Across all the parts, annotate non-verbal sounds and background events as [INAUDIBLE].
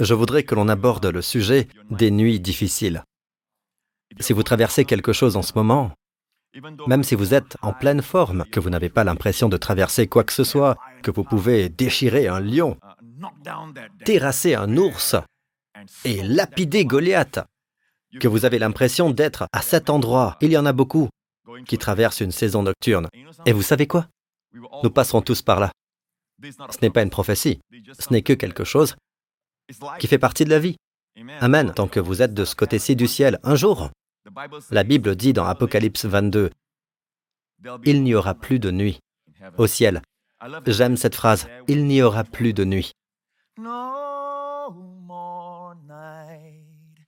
je voudrais que l'on aborde le sujet des nuits difficiles. Si vous traversez quelque chose en ce moment, même si vous êtes en pleine forme, que vous n'avez pas l'impression de traverser quoi que ce soit, que vous pouvez déchirer un lion, terrasser un ours et lapider Goliath, que vous avez l'impression d'être à cet endroit, il y en a beaucoup qui traversent une saison nocturne. Et vous savez quoi? Nous passerons tous par là. Ce n'est pas une prophétie, ce n'est que quelque chose qui fait partie de la vie. Amen. Tant que vous êtes de ce côté-ci du ciel, un jour, la Bible dit dans Apocalypse 22, Il n'y aura plus de nuit au ciel. J'aime cette phrase, Il n'y aura plus de nuit. No more night,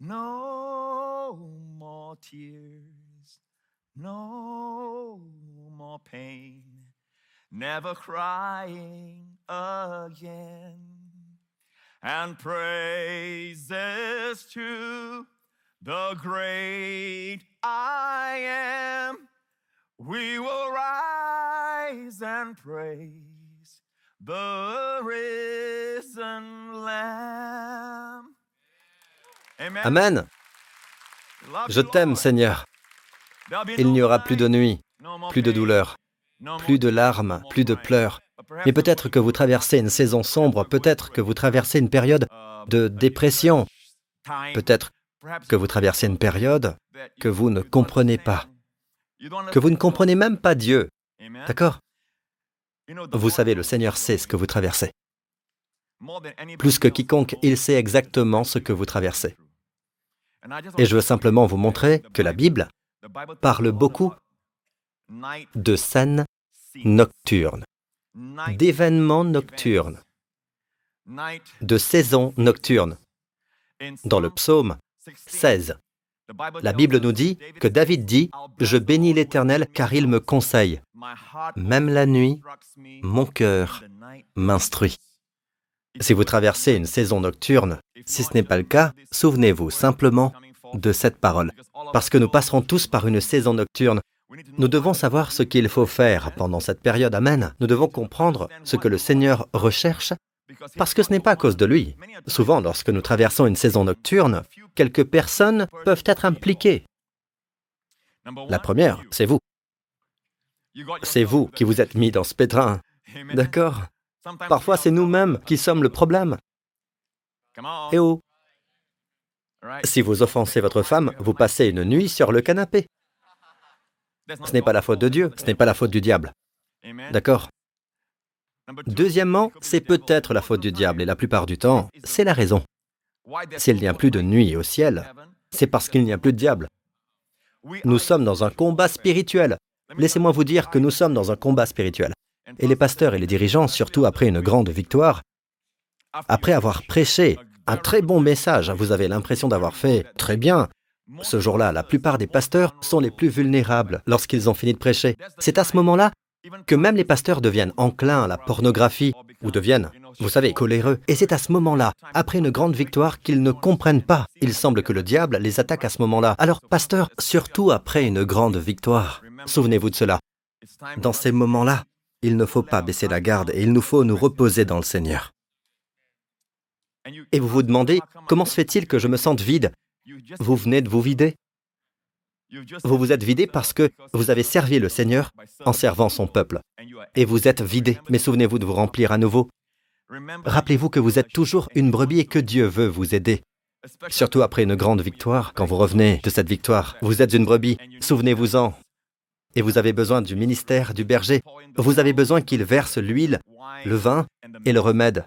no more tears, no more pain, never crying again. And praises to the great I am. We will rise and praise the risen Lamb. Amen. Je t'aime. Seigneur. Il n'y aura plus de nuit, plus de douleur, plus de larmes, plus de pleurs. Mais peut-être que vous traversez une saison sombre, peut-être que vous traversez une période de dépression, peut-être que vous traversez une période que vous ne comprenez pas, que vous ne comprenez même pas Dieu. D'accord? Vous savez, le Seigneur sait ce que vous traversez. Plus que quiconque, il sait exactement ce que vous traversez. Et je veux simplement vous montrer que la Bible parle beaucoup de scènes nocturnes, d'événements nocturnes, de saisons nocturnes. Dans le psaume 16, 16, the Bible la Bible us, nous dit que David dit Je bénis l'Éternel car il me conseille. Même la nuit, mon cœur m'instruit. Si vous traversez une saison nocturne, si ce n'est pas le cas, souvenez-vous simplement de cette parole. Parce que nous passerons tous par une saison nocturne. Nous devons savoir ce qu'il faut faire pendant cette période. Amen. Nous devons comprendre ce que le Seigneur recherche parce que ce n'est pas à cause de lui. Souvent, lorsque nous traversons une saison nocturne, quelques personnes peuvent être impliquées. La première, c'est vous. C'est vous qui vous êtes mis dans ce pétrin. D'accord Parfois, c'est nous-mêmes qui sommes le problème. Eh oh Si vous offensez votre femme, vous passez une nuit sur le canapé. Ce n'est pas la faute de Dieu, ce n'est pas la faute du diable. D'accord Deuxièmement, c'est peut-être la faute du diable et la plupart du temps, c'est la raison. S'il n'y a plus de nuit au ciel, c'est parce qu'il n'y a plus de diable. Nous sommes dans un combat spirituel. Laissez-moi vous dire que nous sommes dans un combat spirituel. Et les pasteurs et les dirigeants, surtout après une grande victoire, après avoir prêché un très bon message, vous avez l'impression d'avoir fait très bien. Ce jour-là, la plupart des pasteurs sont les plus vulnérables lorsqu'ils ont fini de prêcher. C'est à ce moment-là que même les pasteurs deviennent enclins à la pornographie ou deviennent, vous savez, coléreux. Et c'est à ce moment-là, après une grande victoire, qu'ils ne comprennent pas. Il semble que le diable les attaque à ce moment-là. Alors, pasteurs, surtout après une grande victoire, souvenez-vous de cela. Dans ces moments-là, il ne faut pas baisser la garde et il nous faut nous reposer dans le Seigneur. Et vous vous demandez, comment se fait-il que je me sente vide Vous venez de vous vider. Vous vous êtes vidé parce que vous avez servi le Seigneur en servant son peuple. Et vous êtes vidé. Mais souvenez-vous de vous remplir à nouveau. Rappelez-vous que vous êtes toujours une brebis et que Dieu veut vous aider. Surtout après une grande victoire, quand vous revenez de cette victoire, vous êtes une brebis, souvenez-vous-en. Et vous avez besoin du ministère du berger. Vous avez besoin qu'il verse l'huile, le vin et le remède.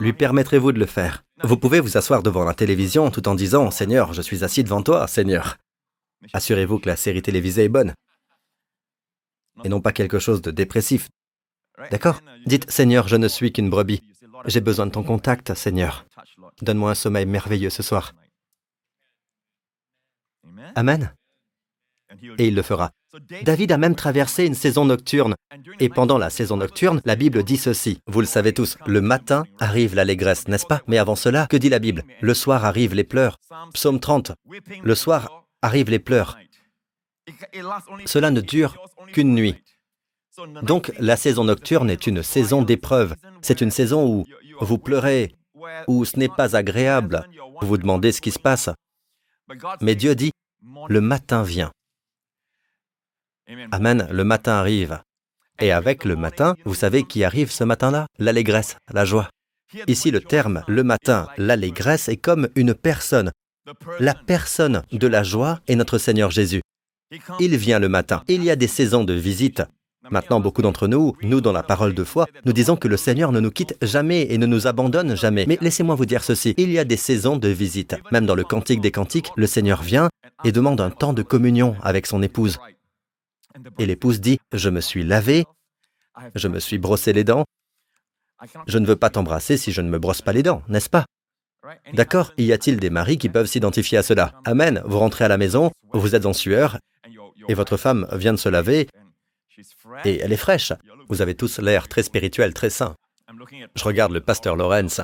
Lui permettrez-vous de le faire Vous pouvez vous asseoir devant la télévision tout en disant Seigneur, je suis assis devant toi, Seigneur. Assurez-vous que la série télévisée est bonne et non pas quelque chose de dépressif. D'accord? Dites Seigneur, je ne suis qu'une brebis. J'ai besoin de ton contact, Seigneur. Donne-moi un sommeil merveilleux ce soir. Amen? Et il le fera. David a même traversé une saison nocturne. Et pendant la saison nocturne, la Bible dit ceci. Vous le savez tous, le matin arrive l'allégresse, n'est-ce pas? Mais avant cela, que dit la Bible? Le soir arrivent les pleurs. Psaume 30. Le soir arrivent les pleurs. Cela ne dure qu'une nuit. Donc la saison nocturne est une saison d'épreuve. C'est une saison où vous pleurez où ce n'est pas agréable. Vous vous demandez ce qui se passe. Mais Dieu dit, le matin vient. Amen, le matin arrive. Et avec le matin, vous savez qui arrive ce matin-là? L'allégresse, la joie. Ici, le terme le matin, l'allégresse est comme une personne. La personne de la joie est notre Seigneur Jésus. Il vient le matin. Il y a des saisons de visite. Maintenant, beaucoup d'entre nous, nous dans la parole de foi, nous disons que le Seigneur ne nous quitte jamais et ne nous abandonne jamais. Mais laissez-moi vous dire ceci, il y a des saisons de visite. Même dans le Cantique des Cantiques, le Seigneur vient et demande un temps de communion avec son épouse. Et l'épouse dit, je me suis lavé, je me suis brossé les dents, je ne veux pas t'embrasser si je ne me brosse pas les dents, n'est-ce pas? D'accord Y a-t-il des maris qui peuvent s'identifier à cela? Amen. Vous rentrez à la maison, vous êtes en sueur, et votre femme vient de se laver, et elle est fraîche. Vous avez tous l'air très spirituel, très sain. Je regarde le pasteur Lawrence,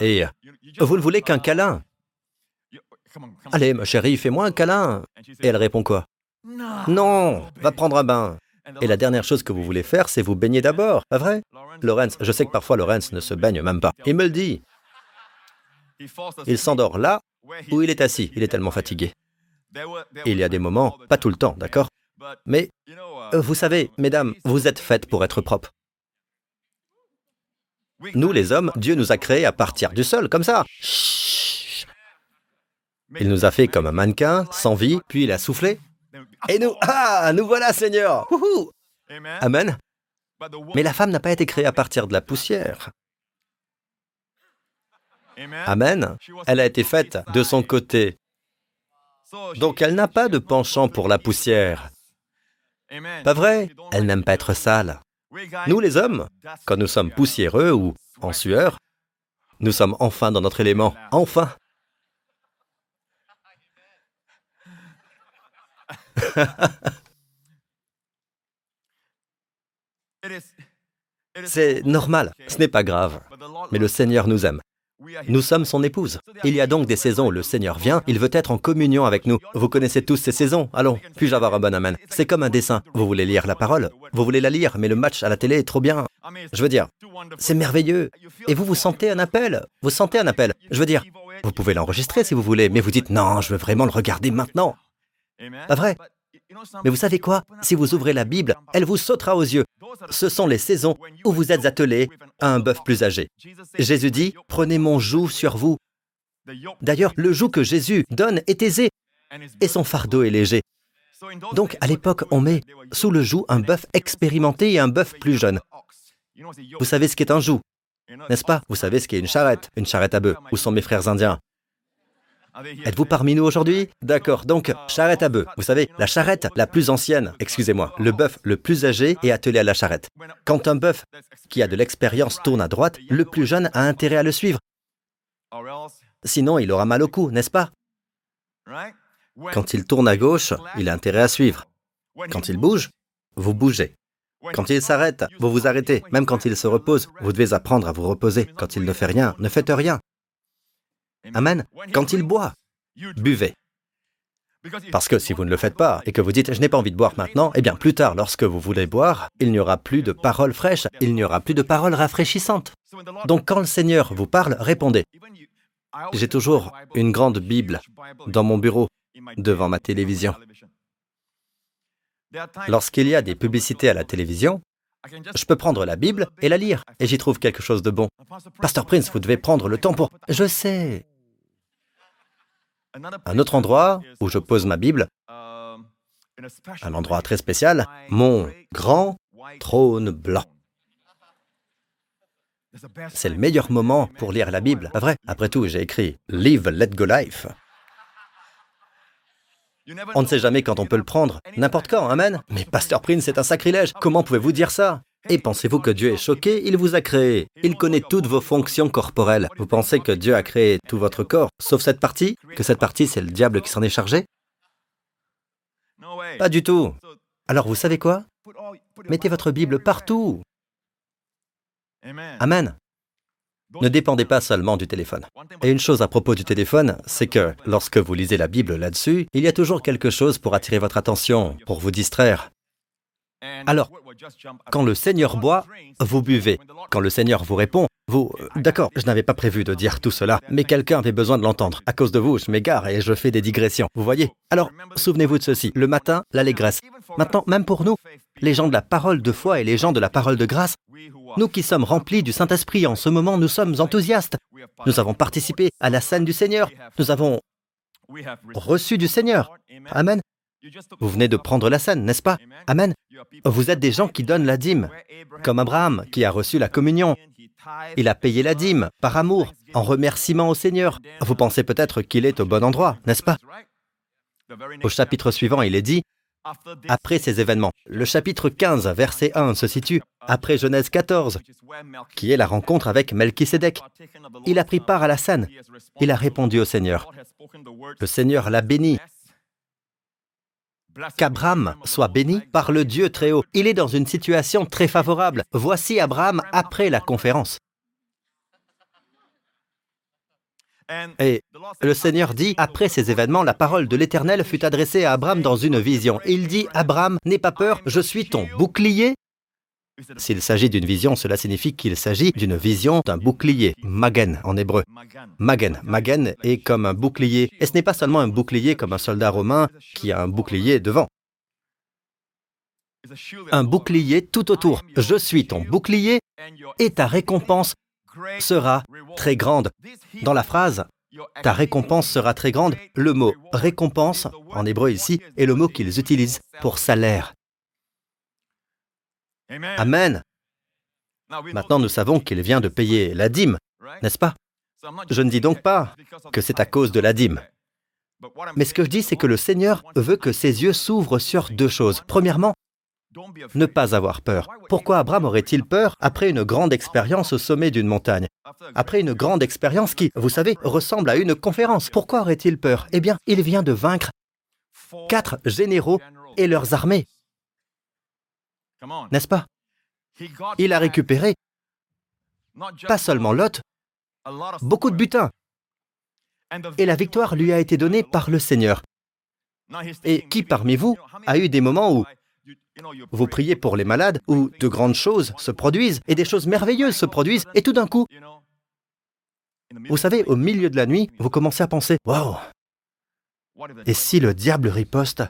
et vous ne voulez qu'un câlin? Allez, ma chérie, fais-moi un câlin. Et elle répond quoi? Non, va prendre un bain. Et la dernière chose que vous voulez faire, c'est vous baigner d'abord, pas vrai? Lawrence, je sais que parfois Lawrence ne se baigne même pas. Il me le dit. Il s'endort là où il est assis, il est tellement fatigué. Il y a des moments, pas tout le temps, d'accord? Mais, euh, vous savez, mesdames, vous êtes faites pour être propres. Nous, les hommes, Dieu nous a créés à partir du sol, comme ça. Il nous a fait comme un mannequin, sans vie, puis il a soufflé. Et nous, [LAUGHS] ah, nous voilà, Seigneur. Amen. Mais la femme n'a pas été créée à partir de la poussière. Amen. Elle a été faite de son côté. Donc elle n'a pas de penchant pour la poussière. Pas vrai? Elle n'aime pas être sale. Nous les hommes, quand nous sommes poussiéreux ou en sueur, nous sommes enfin dans notre élément. Enfin [LAUGHS] C'est normal, ce n'est pas grave. Mais le Seigneur nous aime. Nous sommes son épouse. Il y a donc des saisons où le Seigneur vient, il veut être en communion avec nous. Vous connaissez tous ces saisons Allons, puis-je avoir un bon amen? C'est comme un dessin. Vous voulez lire la parole? Vous voulez la lire, mais le match à la télé est trop bien. Je veux dire, c'est merveilleux. Et vous, vous sentez un appel? Vous sentez un appel Je veux dire, vous pouvez l'enregistrer si vous voulez, mais vous dites non, je veux vraiment le regarder maintenant. Pas vrai? Mais vous savez quoi? Si vous ouvrez la Bible, elle vous sautera aux yeux. Ce sont les saisons où vous êtes attelé à un bœuf plus âgé. Jésus dit, prenez mon joug sur vous. D'ailleurs, le joug que Jésus donne est aisé et son fardeau est léger. Donc, à l'époque, on met sous le joug un bœuf expérimenté et un bœuf plus jeune. Vous savez ce qu'est un joug, n'est-ce pas? Vous savez ce qu'est une charrette, une charrette à bœuf. Où sont mes frères indiens? Êtes-vous parmi nous aujourd'hui D'accord, donc charrette à bœuf. Vous savez, la charrette la plus ancienne, excusez-moi, le bœuf le plus âgé est attelé à la charrette. Quand un bœuf qui a de l'expérience tourne à droite, le plus jeune a intérêt à le suivre. Sinon, il aura mal au cou, n'est-ce pas Quand il tourne à gauche, il a intérêt à suivre. Quand il bouge, vous bougez. Quand il s'arrête, vous vous arrêtez. Même quand il se repose, vous devez apprendre à vous reposer. Quand il ne fait rien, ne faites rien. Amen. Quand il boit, buvez. Parce que si vous ne le faites pas et que vous dites je n'ai pas envie de boire maintenant, eh bien plus tard, lorsque vous voulez boire, il n'y aura plus de paroles fraîches, il n'y aura plus de paroles rafraîchissantes. Donc quand le Seigneur vous parle, répondez. J'ai toujours une grande Bible dans mon bureau, devant ma télévision. Lorsqu'il y a des publicités à la télévision, je peux prendre la Bible et la lire, et j'y trouve quelque chose de bon. Pasteur Prince, vous devez prendre le temps pour... Je sais, un autre endroit où je pose ma Bible, un endroit très spécial, mon grand trône blanc. C'est le meilleur moment pour lire la Bible, pas vrai? Après tout, j'ai écrit Live, Let Go Life. On ne sait jamais quand on peut le prendre, n'importe quand, amen. Mais Pasteur Prince, c'est un sacrilège, comment pouvez-vous dire ça? Et pensez-vous que Dieu est choqué? Il vous a créé. Il connaît toutes vos fonctions corporelles. Vous pensez que Dieu a créé tout votre corps, sauf cette partie? Que cette partie, c'est le diable qui s'en est chargé? Pas du tout. Alors vous savez quoi? Mettez votre Bible partout. Amen. Ne dépendez pas seulement du téléphone. Et une chose à propos du téléphone, c'est que lorsque vous lisez la Bible là-dessus, il y a toujours quelque chose pour attirer votre attention, pour vous distraire. Alors, Quand le Seigneur boit, vous buvez. Quand le Seigneur vous répond, vous... euh, D'accord, je n'avais pas prévu de dire tout cela, mais quelqu'un avait besoin de l'entendre. À cause de vous, je m'égare et je fais des digressions. Vous voyez? Alors, souvenez-vous de ceci. Le matin, l'allégresse. Maintenant, même pour nous, les gens de la parole de foi et les gens de la parole de grâce, nous qui sommes remplis du Saint-Esprit en ce moment, nous sommes enthousiastes. Nous avons participé à la scène du Seigneur. Nous avons reçu du Seigneur. Amen. Vous venez de prendre la scène, n'est-ce pas? Amen. Vous êtes des gens qui donnent la dîme, comme Abraham, qui a reçu la communion. Il a payé la dîme par amour, en remerciement au Seigneur. Vous pensez peut-être qu'il est au bon endroit, n'est-ce pas? Au chapitre suivant, il est dit, après ces événements, le chapitre 15, verset 1 se situe après Genèse 14, qui est la rencontre avec Melchisédek. Il a pris part à la scène. Il a répondu au Seigneur. Le Seigneur l'a béni. Qu'Abraham soit béni par le Dieu très haut. Il est dans une situation très favorable. Voici Abraham après la conférence. Et le Seigneur dit, après ces événements, la parole de l'Éternel fut adressée à Abraham dans une vision. Il dit, Abraham, n'aie pas peur, je suis ton bouclier. S'il s'agit d'une vision, cela signifie qu'il s'agit d'une vision d'un bouclier, magen en hébreu. Magen, magen est comme un bouclier. Et ce n'est pas seulement un bouclier comme un soldat romain qui a un bouclier devant. Un bouclier tout autour. Je suis ton bouclier et ta récompense sera très grande. Dans la phrase ta récompense sera très grande, le mot récompense en hébreu ici est le mot qu'ils utilisent pour salaire. Amen. Maintenant, nous savons qu'il vient de payer la dîme, n'est-ce pas? Je ne dis donc pas que c'est à cause de la dîme. Mais ce que je dis, c'est que le Seigneur veut que ses yeux s'ouvrent sur deux choses. Premièrement, ne pas avoir peur. Pourquoi Abraham aurait-il peur après une grande expérience au sommet d'une montagne? Après une grande expérience qui, vous savez, ressemble à une conférence. Pourquoi aurait-il peur? Eh bien, il vient de vaincre quatre généraux et leurs armées, n'est-ce pas? Il a récupéré pas seulement Lot, beaucoup de butin. Et la victoire lui a été donnée par le Seigneur. Et qui parmi vous a eu des moments où vous priez pour les malades, où de grandes choses se produisent, et des choses merveilleuses se produisent, et tout d'un coup, vous savez, au milieu de la nuit, vous commencez à penser, Waouh Et si le diable riposte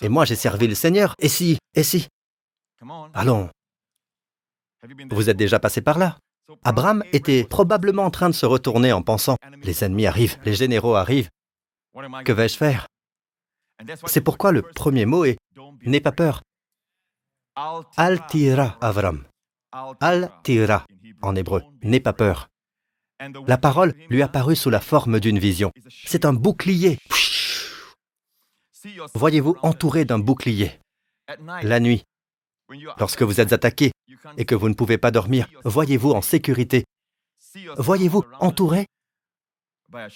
Et moi j'ai servi le Seigneur, et si Et si? Allons, vous êtes déjà passé par là? Abraham était probablement en train de se retourner en pensant, les ennemis arrivent, les généraux arrivent, que vais-je faire? C'est pourquoi le premier mot est N'aie pas peur. Al-tira, Avram. Al-tira, en hébreu. N'aie pas peur. La parole lui apparut sous la forme d'une vision. C'est un bouclier. Voyez-vous entouré d'un bouclier. La nuit, lorsque vous êtes attaqué et que vous ne pouvez pas dormir, voyez-vous en sécurité? Voyez-vous entouré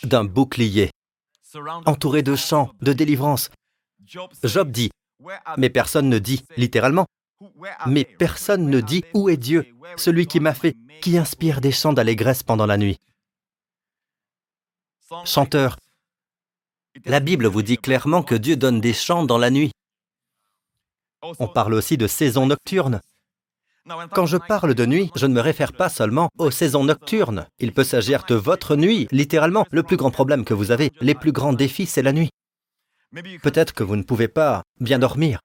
d'un bouclier, entouré de chants, de délivrance? Job dit, mais personne ne dit, littéralement, mais personne ne dit où est Dieu, celui qui m'a fait, qui inspire des chants d'allégresse pendant la nuit. Chanteur, la Bible vous dit clairement que Dieu donne des chants dans la nuit. On parle aussi de saison nocturne. Quand je parle de nuit, je ne me réfère pas seulement aux saisons nocturnes. Il peut s'agir de votre nuit, littéralement. Le plus grand problème que vous avez, les plus grands défis, c'est la nuit. Peut-être que vous ne pouvez pas bien dormir.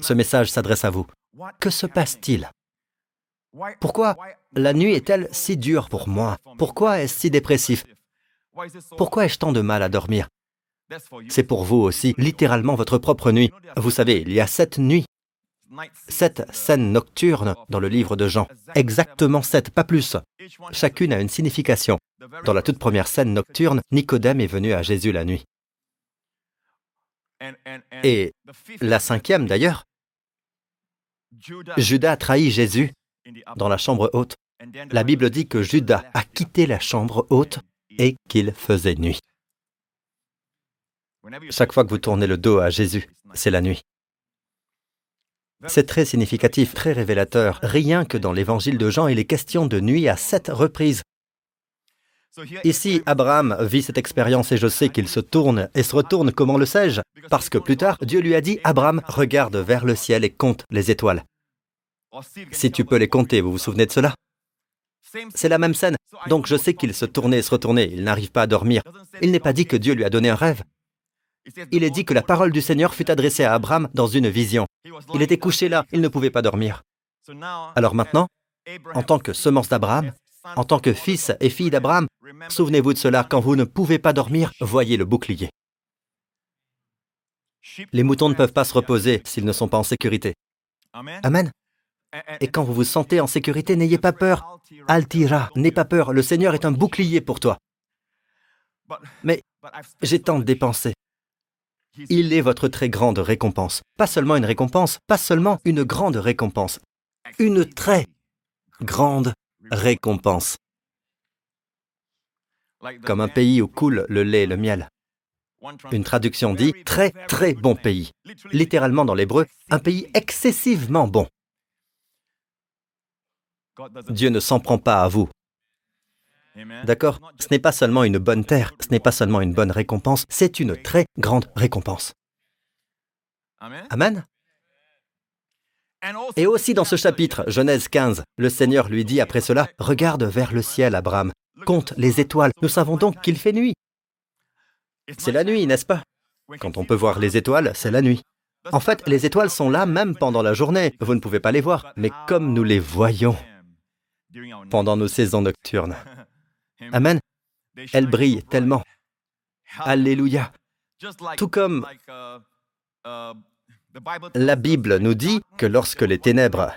Ce message s'adresse à vous. Que se passe-t-il? Pourquoi la nuit est-elle si dure pour moi? Pourquoi est-ce si dépressif? Pourquoi ai-je tant de mal à dormir? C'est pour vous aussi, littéralement votre propre nuit. Vous savez, il y a sept nuits, sept scènes nocturnes dans le livre de Jean. Exactement sept, pas plus. Chacune a une signification. Dans la toute première scène nocturne, Nicodème est venu à Jésus la nuit. Et la cinquième d'ailleurs, Judas a trahi Jésus dans la chambre haute. La Bible dit que Judas a quitté la chambre haute et qu'il faisait nuit. Chaque fois que vous tournez le dos à Jésus, c'est la nuit. C'est très significatif, très révélateur. Rien que dans l'évangile de Jean, il est question de nuit à sept reprises. Ici, Abraham vit cette expérience et je sais qu'il se tourne et se retourne, comment le sais-je? Parce que plus tard, Dieu lui a dit, Abraham, regarde vers le ciel et compte les étoiles. Si tu peux les compter, vous vous souvenez de cela? C'est la même scène. Donc je sais qu'il se tournait et se retournait, il n'arrive pas à dormir. Il n'est pas dit que Dieu lui a donné un rêve. Il est dit que la parole du Seigneur fut adressée à Abraham dans une vision. Il était couché là, il ne pouvait pas dormir. Alors maintenant, en tant que semence d'Abraham, en tant que fils et fille d'Abraham, souvenez-vous de cela, quand vous ne pouvez pas dormir, voyez le bouclier. Les moutons ne peuvent pas se reposer s'ils ne sont pas en sécurité. Amen. Et quand vous vous sentez en sécurité, n'ayez pas peur. Altira, n'aie pas peur, le Seigneur est un bouclier pour toi. Mais j'ai tant dépensé. Il est votre très grande récompense. Pas seulement une récompense, pas seulement une grande récompense. Une très grande récompense. Comme un pays où coule le lait et le miel. Une traduction dit très très bon pays. Littéralement dans l'hébreu, un pays excessivement bon. Dieu ne s'en prend pas à vous. D'accord Ce n'est pas seulement une bonne terre, ce n'est pas seulement une bonne récompense, c'est une très grande récompense. Amen. Et aussi dans ce chapitre, Genèse 15, le Seigneur lui dit après cela, Regarde vers le ciel, Abraham, compte les étoiles, nous savons donc qu'il fait nuit. C'est la nuit, n'est-ce pas Quand on peut voir les étoiles, c'est la nuit. En fait, les étoiles sont là même pendant la journée, vous ne pouvez pas les voir, mais comme nous les voyons pendant nos saisons nocturnes. [LAUGHS] Amen. Elles brillent tellement. Alléluia. Tout comme la Bible nous dit que lorsque les ténèbres,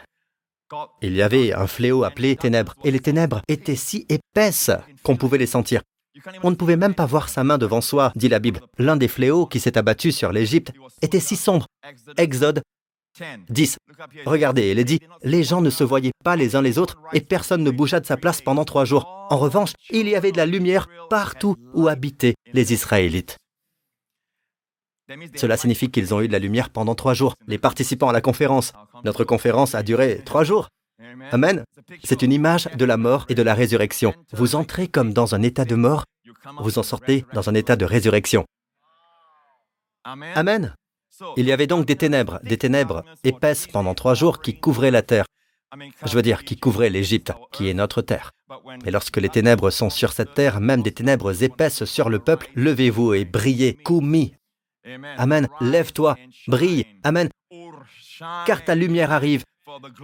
il y avait un fléau appelé ténèbres, et les ténèbres étaient si épaisses qu'on pouvait les sentir. On ne pouvait même pas voir sa main devant soi, dit la Bible. L'un des fléaux qui s'est abattu sur l'Égypte était si sombre. Exode 10. Regardez, il est dit, les gens ne se voyaient pas les uns les autres et personne ne bougea de sa place pendant trois jours. En revanche, il y avait de la lumière partout où habitaient les Israélites. Cela signifie qu'ils ont eu de la lumière pendant trois jours. Les participants à la conférence, notre conférence a duré trois jours. Amen. C'est une image de la mort et de la résurrection. Vous entrez comme dans un état de mort, vous en sortez dans un état de résurrection. Amen. Il y avait donc des ténèbres, des ténèbres épaisses pendant trois jours qui couvraient la terre. Je veux dire, qui couvraient l'Égypte, qui est notre terre. Et lorsque les ténèbres sont sur cette terre, même des ténèbres épaisses sur le peuple, levez-vous et brillez. Koumi. Amen. Lève-toi, brille. Amen. Car ta lumière arrive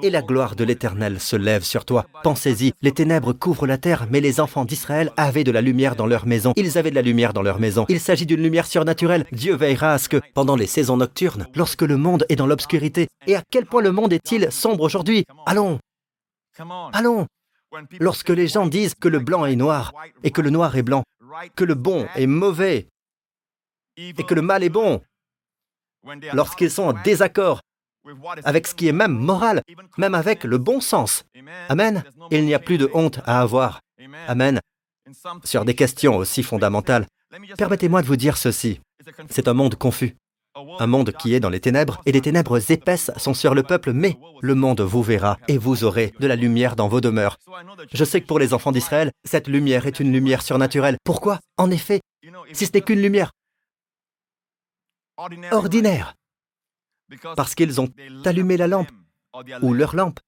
et la gloire de l'Éternel se lève sur toi. Pensez-y, les ténèbres couvrent la terre, mais les enfants d'Israël avaient de la lumière dans leur maison. Ils avaient de la lumière dans leur maison. Il s'agit d'une lumière surnaturelle. Dieu veillera à ce que, pendant les saisons nocturnes, lorsque le monde est dans l'obscurité, et à quel point le monde est-il sombre aujourd'hui Allons Allons Lorsque les gens disent que le blanc est noir, et que le noir est blanc, que le bon est mauvais, et que le mal est bon, lorsqu'ils sont en désaccord avec ce qui est même moral, même avec le bon sens. Amen. Il n'y a plus de honte à avoir. Amen. Sur des questions aussi fondamentales, permettez-moi de vous dire ceci. C'est un monde confus. Un monde qui est dans les ténèbres, et les ténèbres épaisses sont sur le peuple, mais le monde vous verra, et vous aurez de la lumière dans vos demeures. Je sais que pour les enfants d'Israël, cette lumière est une lumière surnaturelle. Pourquoi? En effet, si ce n'est qu'une lumière ordinaire, parce qu'ils ont allumé la lampe ou leur lampe,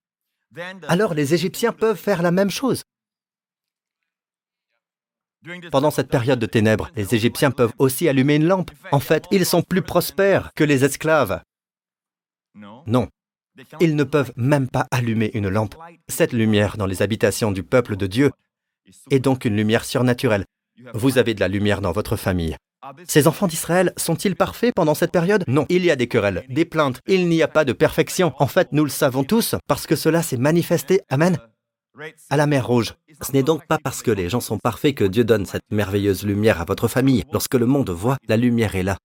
alors les Égyptiens peuvent faire la même chose. Pendant cette période de ténèbres, les Égyptiens peuvent aussi allumer une lampe. En fait, ils sont plus prospères que les esclaves. Non, ils ne peuvent même pas allumer une lampe. Cette lumière dans les habitations du peuple de Dieu est donc une lumière surnaturelle. Vous avez de la lumière dans votre famille. Ces enfants d'Israël sont-ils parfaits pendant cette période? Non, il y a des querelles, des plaintes, il n'y a pas de perfection. En fait, nous le savons tous parce que cela s'est manifesté, Amen, à la mer Rouge. Ce n'est donc pas parce que les gens sont parfaits que Dieu donne cette merveilleuse lumière à votre famille. Lorsque le monde voit, la lumière est là.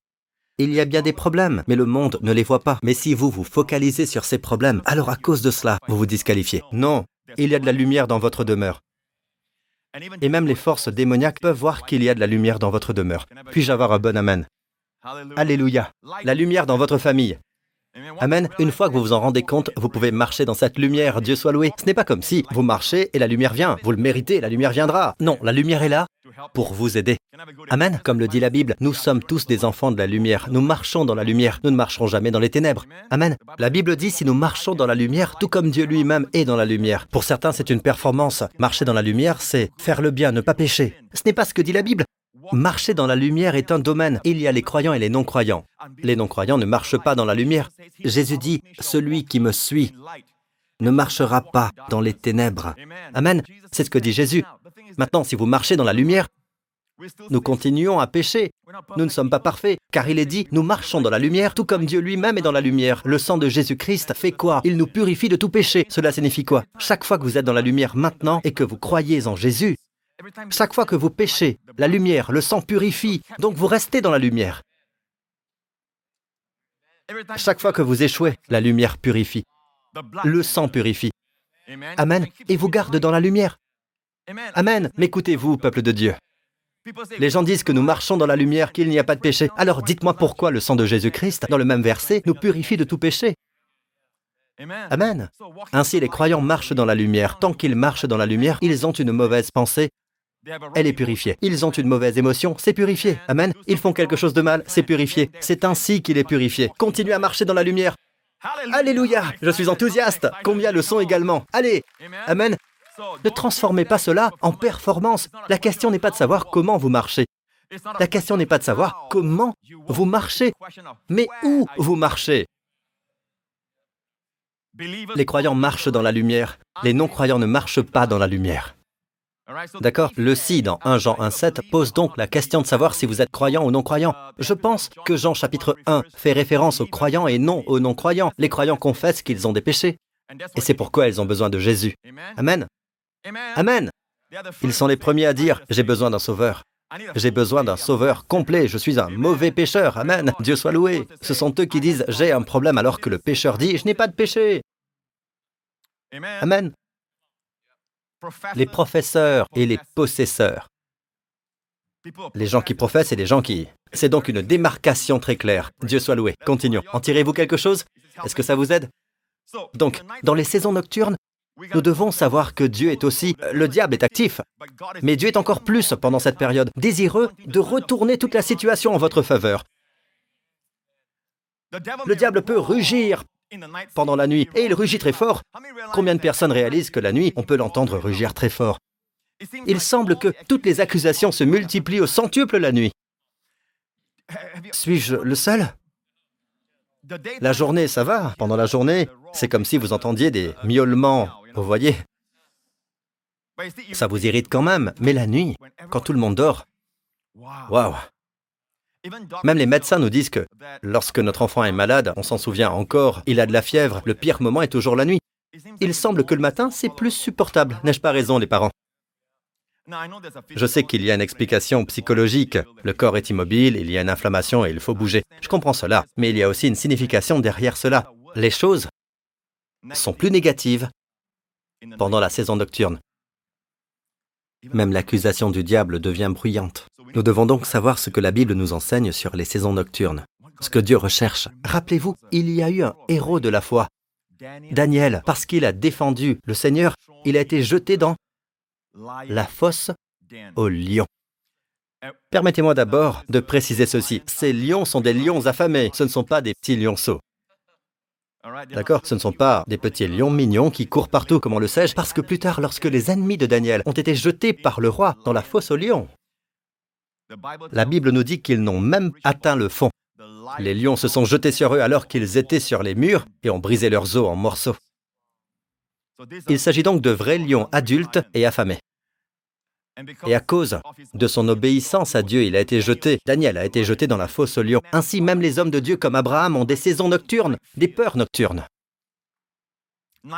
Il y a bien des problèmes, mais le monde ne les voit pas. Mais si vous vous focalisez sur ces problèmes, alors à cause de cela, vous vous disqualifiez. Non, il y a de la lumière dans votre demeure. Et même les forces démoniaques peuvent voir qu'il y a de la lumière dans votre demeure. Puis-je avoir un bon amen? Alléluia. La lumière dans votre famille. Amen. Une fois que vous vous en rendez compte, vous pouvez marcher dans cette lumière. Dieu soit loué. Ce n'est pas comme si vous marchez et la lumière vient. Vous le méritez, la lumière viendra. Non, la lumière est là pour vous aider. Amen. Comme le dit la Bible, nous sommes tous des enfants de la lumière. Nous marchons dans la lumière. Nous ne marcherons jamais dans les ténèbres. Amen. La Bible dit si nous marchons dans la lumière, tout comme Dieu lui-même est dans la lumière. Pour certains, c'est une performance. Marcher dans la lumière, c'est faire le bien, ne pas pécher. Ce n'est pas ce que dit la Bible. Marcher dans la lumière est un domaine. Il y a les croyants et les non-croyants. Les non-croyants ne marchent pas dans la lumière. Jésus dit, celui qui me suit ne marchera pas dans les ténèbres. Amen. C'est ce que dit Jésus. Maintenant, si vous marchez dans la lumière, nous continuons à pécher. Nous ne sommes pas parfaits, car il est dit, nous marchons dans la lumière, tout comme Dieu lui-même est dans la lumière. Le sang de Jésus-Christ fait quoi? Il nous purifie de tout péché. Cela signifie quoi? Chaque fois que vous êtes dans la lumière maintenant et que vous croyez en Jésus, chaque fois que vous péchez, la lumière, le sang purifie, donc vous restez dans la lumière. Chaque fois que vous échouez, la lumière purifie, le sang purifie. Amen. Et vous garde dans la lumière. Amen. M'écoutez-vous, peuple de Dieu. Les gens disent que nous marchons dans la lumière, qu'il n'y a pas de péché. Alors dites-moi pourquoi le sang de Jésus-Christ, dans le même verset, nous purifie de tout péché. Amen. Ainsi les croyants marchent dans la lumière. Tant qu'ils marchent dans la lumière, ils ont une mauvaise pensée, elle est purifiée. Ils ont une mauvaise émotion, c'est purifié. Amen. Ils font quelque chose de mal, c'est purifié. C'est ainsi qu'il est purifié. Continuez à marcher dans la lumière. Alléluia, je suis enthousiaste. Combien le sont également? Allez. Amen. Ne transformez pas cela en performance. La question n'est pas de savoir comment vous marchez. La question n'est pas de savoir comment vous marchez, mais où vous marchez? Les croyants marchent dans la lumière. Les non-croyants ne marchent pas dans la lumière. D'accord Le si dans 1 Jean 1.7 pose donc la question de savoir si vous êtes croyant ou non croyant. Je pense que Jean chapitre 1 fait référence aux croyants et non aux non-croyants. Les croyants confessent qu'ils ont des péchés. Et c'est pourquoi ils ont besoin de Jésus. Amen. Amen. Ils sont les premiers à dire, j'ai besoin d'un sauveur. J'ai besoin d'un sauveur complet, je suis un mauvais pécheur. Amen. Dieu soit loué. Ce sont eux qui disent, j'ai un problème alors que le pécheur dit, je n'ai pas de péché. Amen les professeurs et les possesseurs. Les gens qui professent et les gens qui... C'est donc une démarcation très claire. Dieu soit loué. Continuons. En tirez-vous quelque chose? Est-ce que ça vous aide? Donc, dans les saisons nocturnes, nous devons savoir que Dieu est aussi... Le diable est actif, mais Dieu est encore plus pendant cette période, désireux de retourner toute la situation en votre faveur. Le diable peut rugir pendant la nuit, et il rugit très fort. Combien de personnes réalisent que la nuit, on peut l'entendre rugir très fort? Il semble que toutes les accusations se multiplient au centuple la nuit. Suis-je le seul? La journée, ça va. Pendant la journée, c'est comme si vous entendiez des miaulements, vous voyez? Ça vous irrite quand même, mais la nuit, quand tout le monde dort, waouh même les médecins nous disent que lorsque notre enfant est malade, on s'en souvient encore, il a de la fièvre, le pire moment est toujours la nuit. Il semble que le matin, c'est plus supportable. N'ai-je pas raison, les parents? Je sais qu'il y a une explication psychologique. Le corps est immobile, il y a une inflammation et il faut bouger. Je comprends cela, mais il y a aussi une signification derrière cela. Les choses sont plus négatives pendant la saison nocturne. Même l'accusation du diable devient bruyante. Nous devons donc savoir ce que la Bible nous enseigne sur les saisons nocturnes, ce que Dieu recherche. Rappelez-vous, il y a eu un héros de la foi, Daniel, parce qu'il a défendu le Seigneur, il a été jeté dans la fosse aux lions. Permettez-moi d'abord de préciser ceci. Ces lions sont des lions affamés, ce ne sont pas des petits lionceaux. D'accord? Ce ne sont pas des petits lions mignons qui courent partout, comment le sais-je Parce que plus tard, lorsque les ennemis de Daniel ont été jetés par le roi dans la fosse aux lions, la Bible nous dit qu'ils n'ont même atteint le fond. Les lions se sont jetés sur eux alors qu'ils étaient sur les murs et ont brisé leurs os en morceaux. Il s'agit donc de vrais lions adultes et affamés. Et à cause de son obéissance à Dieu, il a été jeté, Daniel a été jeté dans la fosse aux lions. Ainsi, même les hommes de Dieu comme Abraham ont des saisons nocturnes, des peurs nocturnes,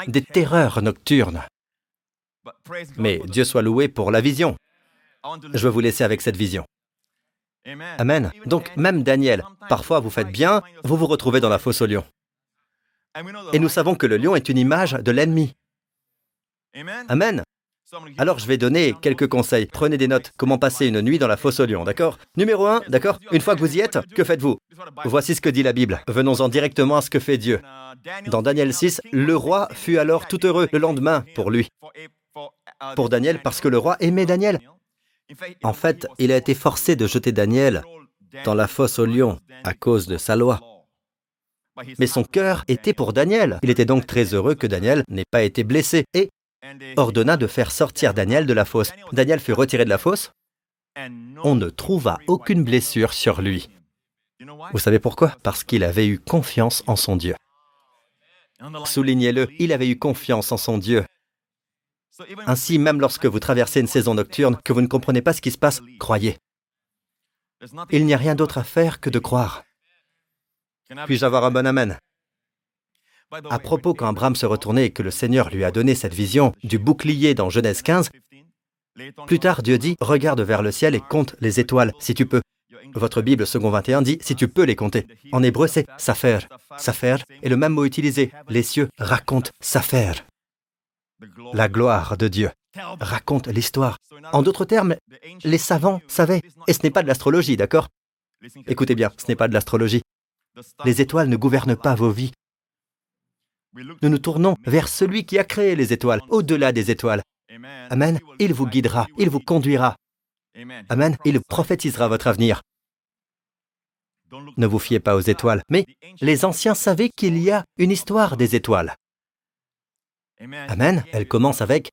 des terreurs nocturnes. Mais Dieu soit loué pour la vision. Je veux vous laisser avec cette vision. Amen. Donc même Daniel, parfois vous faites bien, vous vous retrouvez dans la fosse au lion. Et nous savons que le lion est une image de l'ennemi. Amen. Alors je vais donner quelques conseils. Prenez des notes. Comment passer une nuit dans la fosse au lion, d'accord? Numéro 1, d'accord? Une fois que vous y êtes, que faites-vous? Voici ce que dit la Bible. Venons-en directement à ce que fait Dieu. Dans Daniel 6, le roi fut alors tout heureux le lendemain pour lui. Pour Daniel, parce que le roi aimait Daniel. En fait, il a été forcé de jeter Daniel dans la fosse au lion à cause de sa loi. Mais son cœur était pour Daniel. Il était donc très heureux que Daniel n'ait pas été blessé et ordonna de faire sortir Daniel de la fosse. Daniel fut retiré de la fosse. On ne trouva aucune blessure sur lui. Vous savez pourquoi? Parce qu'il avait eu confiance en son Dieu. Soulignez-le, il avait eu confiance en son Dieu. Ainsi, même lorsque vous traversez une saison nocturne, que vous ne comprenez pas ce qui se passe, croyez. Il n'y a rien d'autre à faire que de croire. Puis-je avoir un bon amen? À propos, quand Abraham se retournait et que le Seigneur lui a donné cette vision du bouclier dans Genèse 15, plus tard Dieu dit, regarde vers le ciel et compte les étoiles, si tu peux. Votre Bible second 21 dit, si tu peux les compter. En hébreu, c'est safer. Safer est le même mot utilisé. Les cieux racontent safer. La gloire de Dieu raconte l'histoire. En d'autres termes, les savants savaient. Et ce n'est pas de l'astrologie, d'accord? Écoutez bien, ce n'est pas de l'astrologie. Les étoiles ne gouvernent pas vos vies. Nous nous tournons vers celui qui a créé les étoiles, au-delà des étoiles. Amen. Il vous guidera, il vous conduira. Amen. Il prophétisera votre avenir. Ne vous fiez pas aux étoiles, mais les anciens savaient qu'il y a une histoire des étoiles. Amen. Elle commence avec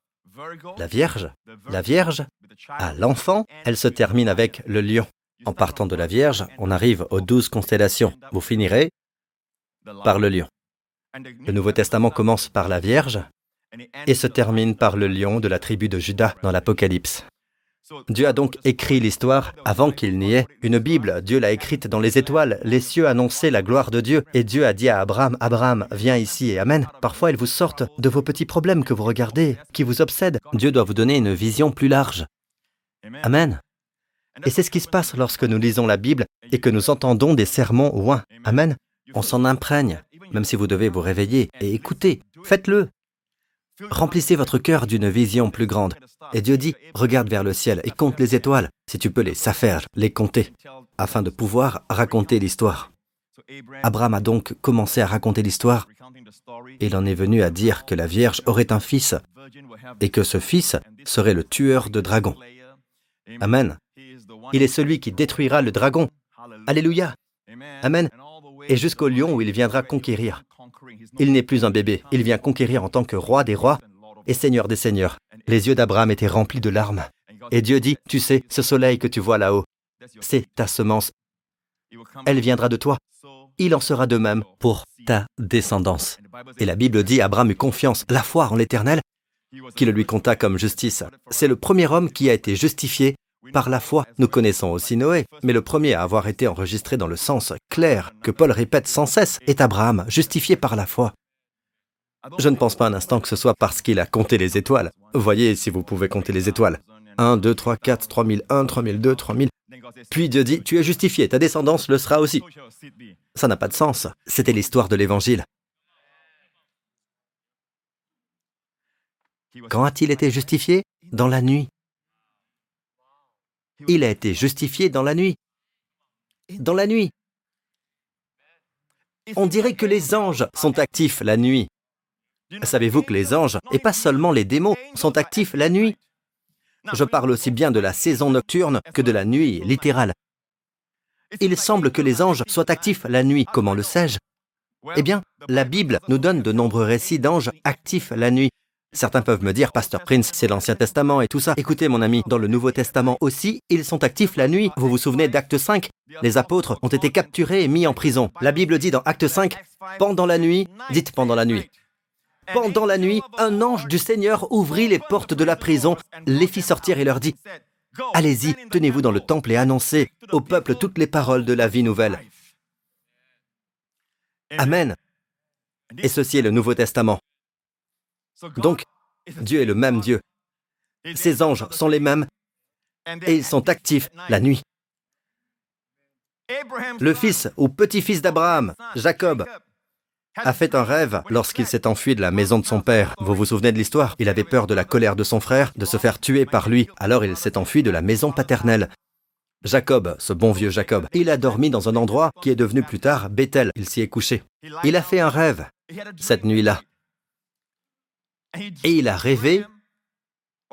la Vierge. La Vierge à l'enfant, elle se termine avec le lion. En partant de la Vierge, on arrive aux douze constellations. Vous finirez par le lion. Le Nouveau Testament commence par la Vierge et se termine par le lion de la tribu de Judas dans l'Apocalypse. Dieu a donc écrit l'histoire avant qu'il n'y ait une Bible. Dieu l'a écrite dans les étoiles. Les cieux annonçaient la gloire de Dieu. Et Dieu a dit à Abraham, Abraham, viens ici et Amen. Parfois, ils vous sortent de vos petits problèmes que vous regardez, qui vous obsèdent. Dieu doit vous donner une vision plus large. Amen. Et c'est ce qui se passe lorsque nous lisons la Bible et que nous entendons des sermons ouin. Amen. On s'en imprègne, même si vous devez vous réveiller et écouter. Faites-le. Remplissez votre cœur d'une vision plus grande. Et Dieu dit, regarde vers le ciel et compte les étoiles, si tu peux les s'affaire, les compter, afin de pouvoir raconter l'histoire. Abraham a donc commencé à raconter l'histoire il en est venu à dire que la Vierge aurait un fils et que ce fils serait le tueur de dragons. Amen. Il est celui qui détruira le dragon. Alléluia. Amen. Et jusqu'au lion où il viendra conquérir. Il n'est plus un bébé, il vient conquérir en tant que roi des rois et seigneur des seigneurs. Les yeux d'Abraham étaient remplis de larmes. Et Dieu dit, tu sais, ce soleil que tu vois là-haut, c'est ta semence. Elle viendra de toi. Il en sera de même pour ta descendance. Et la Bible dit, Abraham eut confiance, la foi en l'Éternel, qui le lui compta comme justice. C'est le premier homme qui a été justifié par la foi. Nous connaissons aussi Noé, mais le premier à avoir été enregistré dans le sens clair que Paul répète sans cesse est Abraham, justifié par la foi. Je ne pense pas un instant que ce soit parce qu'il a compté les étoiles. Voyez si vous pouvez compter les étoiles. 1, 2, 3, 4, 3001, 3002, 3000. Puis Dieu dit, tu es justifié, ta descendance le sera aussi. Ça n'a pas de sens. C'était l'histoire de l'Évangile. Quand a-t-il été justifié? Dans la nuit. Il a été justifié dans la nuit. Dans la nuit. On dirait que les anges sont actifs la nuit. Savez-vous que les anges, et pas seulement les démons, sont actifs la nuit? Je parle aussi bien de la saison nocturne que de la nuit littérale. Il semble que les anges soient actifs la nuit. Comment le sais-je? Eh bien, la Bible nous donne de nombreux récits d'anges actifs la nuit. Certains peuvent me dire, Pasteur Prince, c'est l'Ancien Testament et tout ça. Écoutez, mon ami, dans le Nouveau Testament aussi, ils sont actifs la nuit. Vous vous souvenez d'Acte 5 Les apôtres ont été capturés et mis en prison. La Bible dit dans Acte 5, pendant la nuit, dites pendant la nuit. Pendant la nuit, un ange du Seigneur ouvrit les portes de la prison, les fit sortir et leur dit, Allez-y, tenez-vous dans le temple et annoncez au peuple toutes les paroles de la vie nouvelle. Amen. Et ceci est le Nouveau Testament. Donc, Dieu est le même Dieu. Ses anges sont les mêmes et ils sont actifs la nuit. Le fils ou petit-fils d'Abraham, Jacob, a fait un rêve lorsqu'il s'est enfui de la maison de son père. Vous vous souvenez de l'histoire? Il avait peur de la colère de son frère, de se faire tuer par lui. Alors il s'est enfui de la maison paternelle. Jacob, ce bon vieux Jacob, il a dormi dans un endroit qui est devenu plus tard Bethel. Il s'y est couché. Il a fait un rêve cette nuit-là. Et il a rêvé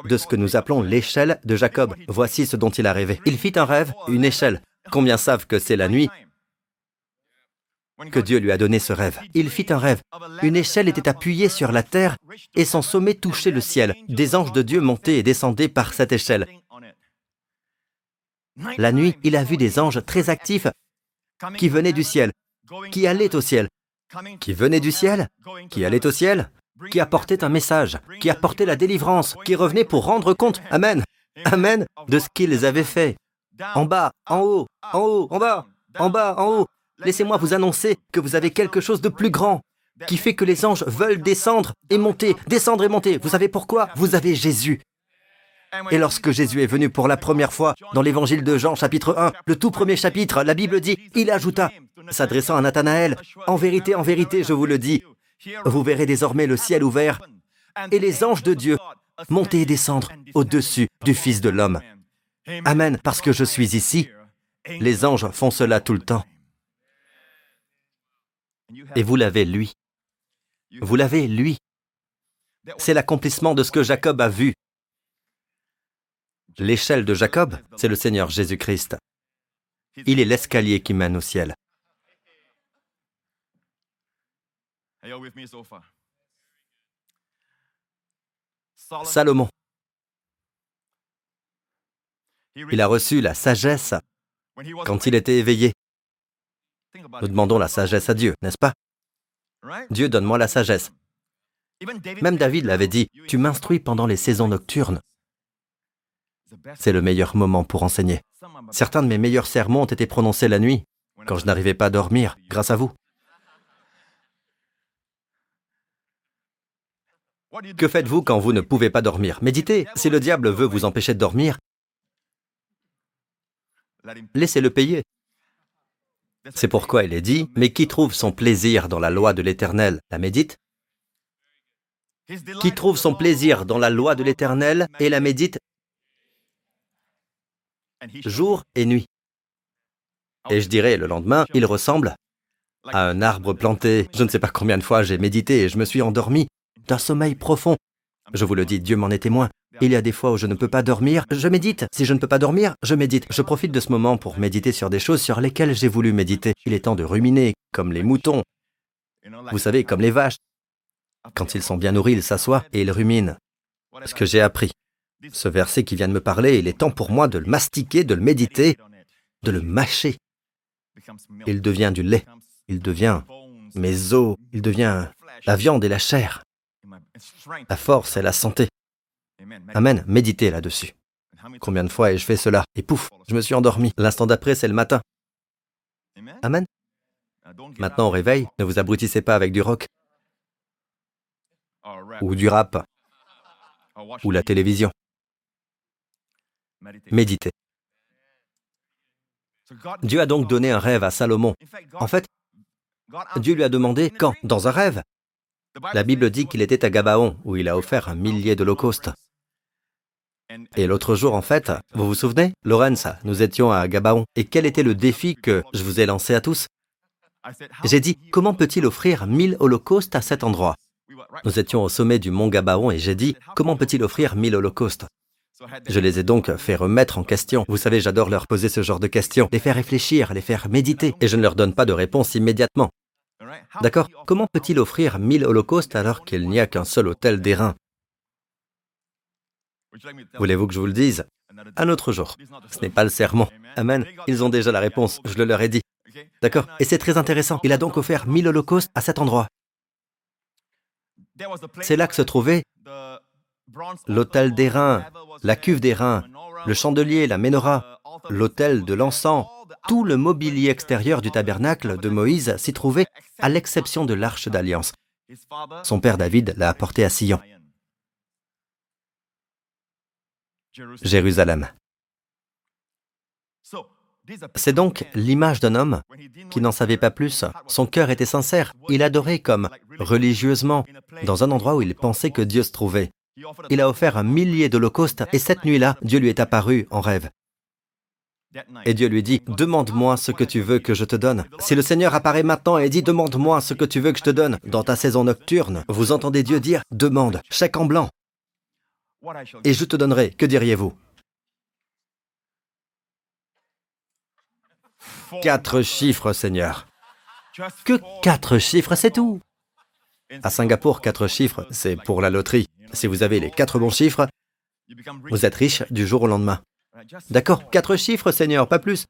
de ce que nous appelons l'échelle de Jacob. Voici ce dont il a rêvé. Il fit un rêve, une échelle. Combien savent que c'est la nuit que Dieu lui a donné ce rêve? Il fit un rêve. Une échelle était appuyée sur la terre et son sommet touchait le ciel. Des anges de Dieu montaient et descendaient par cette échelle. La nuit, il a vu des anges très actifs qui venaient du ciel, qui allaient au ciel, qui venaient du ciel, qui allaient au ciel, qui apportaient un message, qui apportaient la délivrance, qui revenaient pour rendre compte, Amen, Amen, de ce qu'ils avaient fait. En bas, en haut, en haut, en bas, en bas, en haut. Laissez-moi vous annoncer que vous avez quelque chose de plus grand, qui fait que les anges veulent descendre et monter, descendre et monter. Vous savez pourquoi? Vous avez Jésus. Et lorsque Jésus est venu pour la première fois dans l'évangile de Jean chapitre 1, le tout premier chapitre, la Bible dit, il ajouta, s'adressant à Nathanaël, En vérité, en vérité, je vous le dis, vous verrez désormais le ciel ouvert et les anges de Dieu monter et descendre au-dessus du Fils de l'homme. Amen, parce que je suis ici, les anges font cela tout le temps. Et vous l'avez, lui. Vous l'avez, lui. C'est l'accomplissement de ce que Jacob a vu. L'échelle de Jacob, c'est le Seigneur Jésus-Christ. Il est l'escalier qui mène au ciel. Salomon. Il a reçu la sagesse quand il était éveillé. Nous demandons la sagesse à Dieu, n'est-ce pas? Dieu, donne-moi la sagesse. Même David l'avait dit, tu m'instruis pendant les saisons nocturnes. C'est le meilleur moment pour enseigner. Certains de mes meilleurs sermons ont été prononcés la nuit, quand je n'arrivais pas à dormir, grâce à vous. Que faites-vous quand vous ne pouvez pas dormir? Méditez. Si le diable veut vous empêcher de dormir, laissez-le payer. C'est pourquoi il est dit, mais qui trouve son plaisir dans la loi de l'Éternel La médite Qui trouve son plaisir dans la loi de l'Éternel et la médite? Jour et nuit. Et je dirais le lendemain, il ressemble à un arbre planté. Je ne sais pas combien de fois j'ai médité et je me suis endormi d'un sommeil profond. Je vous le dis, Dieu m'en est témoin. Il y a des fois où je ne peux pas dormir, je médite. Si je ne peux pas dormir, je médite. Je profite de ce moment pour méditer sur des choses sur lesquelles j'ai voulu méditer. Il est temps de ruminer, comme les moutons. Vous savez, comme les vaches. Quand ils sont bien nourris, ils s'assoient et ils ruminent. Ce que j'ai appris. Ce verset qui vient de me parler, il est temps pour moi de le mastiquer, de le méditer, de le mâcher. Il devient du lait, il devient mes os, il devient la viande et la chair, la force et la santé. Amen, méditez là-dessus. Combien de fois ai-je fait cela? Et pouf, je me suis endormi. L'instant d'après, c'est le matin. Amen. Maintenant, au réveil, ne vous abrutissez pas avec du rock ou du rap ou la télévision. Méditez. Dieu a donc donné un rêve à Salomon. En fait, Dieu lui a demandé quand? Dans un rêve. La Bible dit qu'il était à Gabaon, où il a offert un millier d'holocaustes. Et l'autre jour, en fait, vous vous souvenez Lorenz, nous étions à Gabaon. Et quel était le défi que je vous ai lancé à tous? J'ai dit, comment peut-il offrir mille holocaustes à cet endroit? Nous étions au sommet du mont Gabaon et j'ai dit, comment peut-il offrir mille holocaustes? Je les ai donc fait remettre en question. Vous savez, j'adore leur poser ce genre de questions, les faire réfléchir, les faire méditer, et je ne leur donne pas de réponse immédiatement. D'accord Comment peut-il offrir mille holocaustes alors qu'il n'y a qu'un seul autel d'airain Voulez-vous que je vous le dise? Un autre jour. Ce n'est pas le sermon. Amen. Ils ont déjà la réponse, je le leur ai dit. D'accord Et c'est très intéressant. Il a donc offert mille holocaustes à cet endroit. C'est là que se trouvait l'autel d'airain, la cuve d'airain, le chandelier, la menorah, l'autel de l'encens, tout le mobilier extérieur du tabernacle de Moïse s'y trouvait, à l'exception de l'arche d'alliance. Son père David l'a apporté à Sion. Jérusalem. C'est donc l'image d'un homme qui n'en savait pas plus. Son cœur était sincère. Il adorait comme religieusement, dans un endroit où il pensait que Dieu se trouvait. Il a offert un millier d'holocaustes et cette nuit-là, Dieu lui est apparu en rêve. Et Dieu lui dit, demande-moi ce que tu veux que je te donne. Si le Seigneur apparaît maintenant et dit, demande-moi ce que tu veux que je te donne, dans ta saison nocturne, vous entendez Dieu dire, demande, chèque en blanc, et je te donnerai. Que diriez-vous? Quatre chiffres, Seigneur. Que quatre chiffres, c'est tout. À Singapour, quatre chiffres, c'est pour la loterie. Si vous avez les quatre bons chiffres, vous êtes riche du jour au lendemain. D'accord, quatre chiffres, Seigneur, pas plus.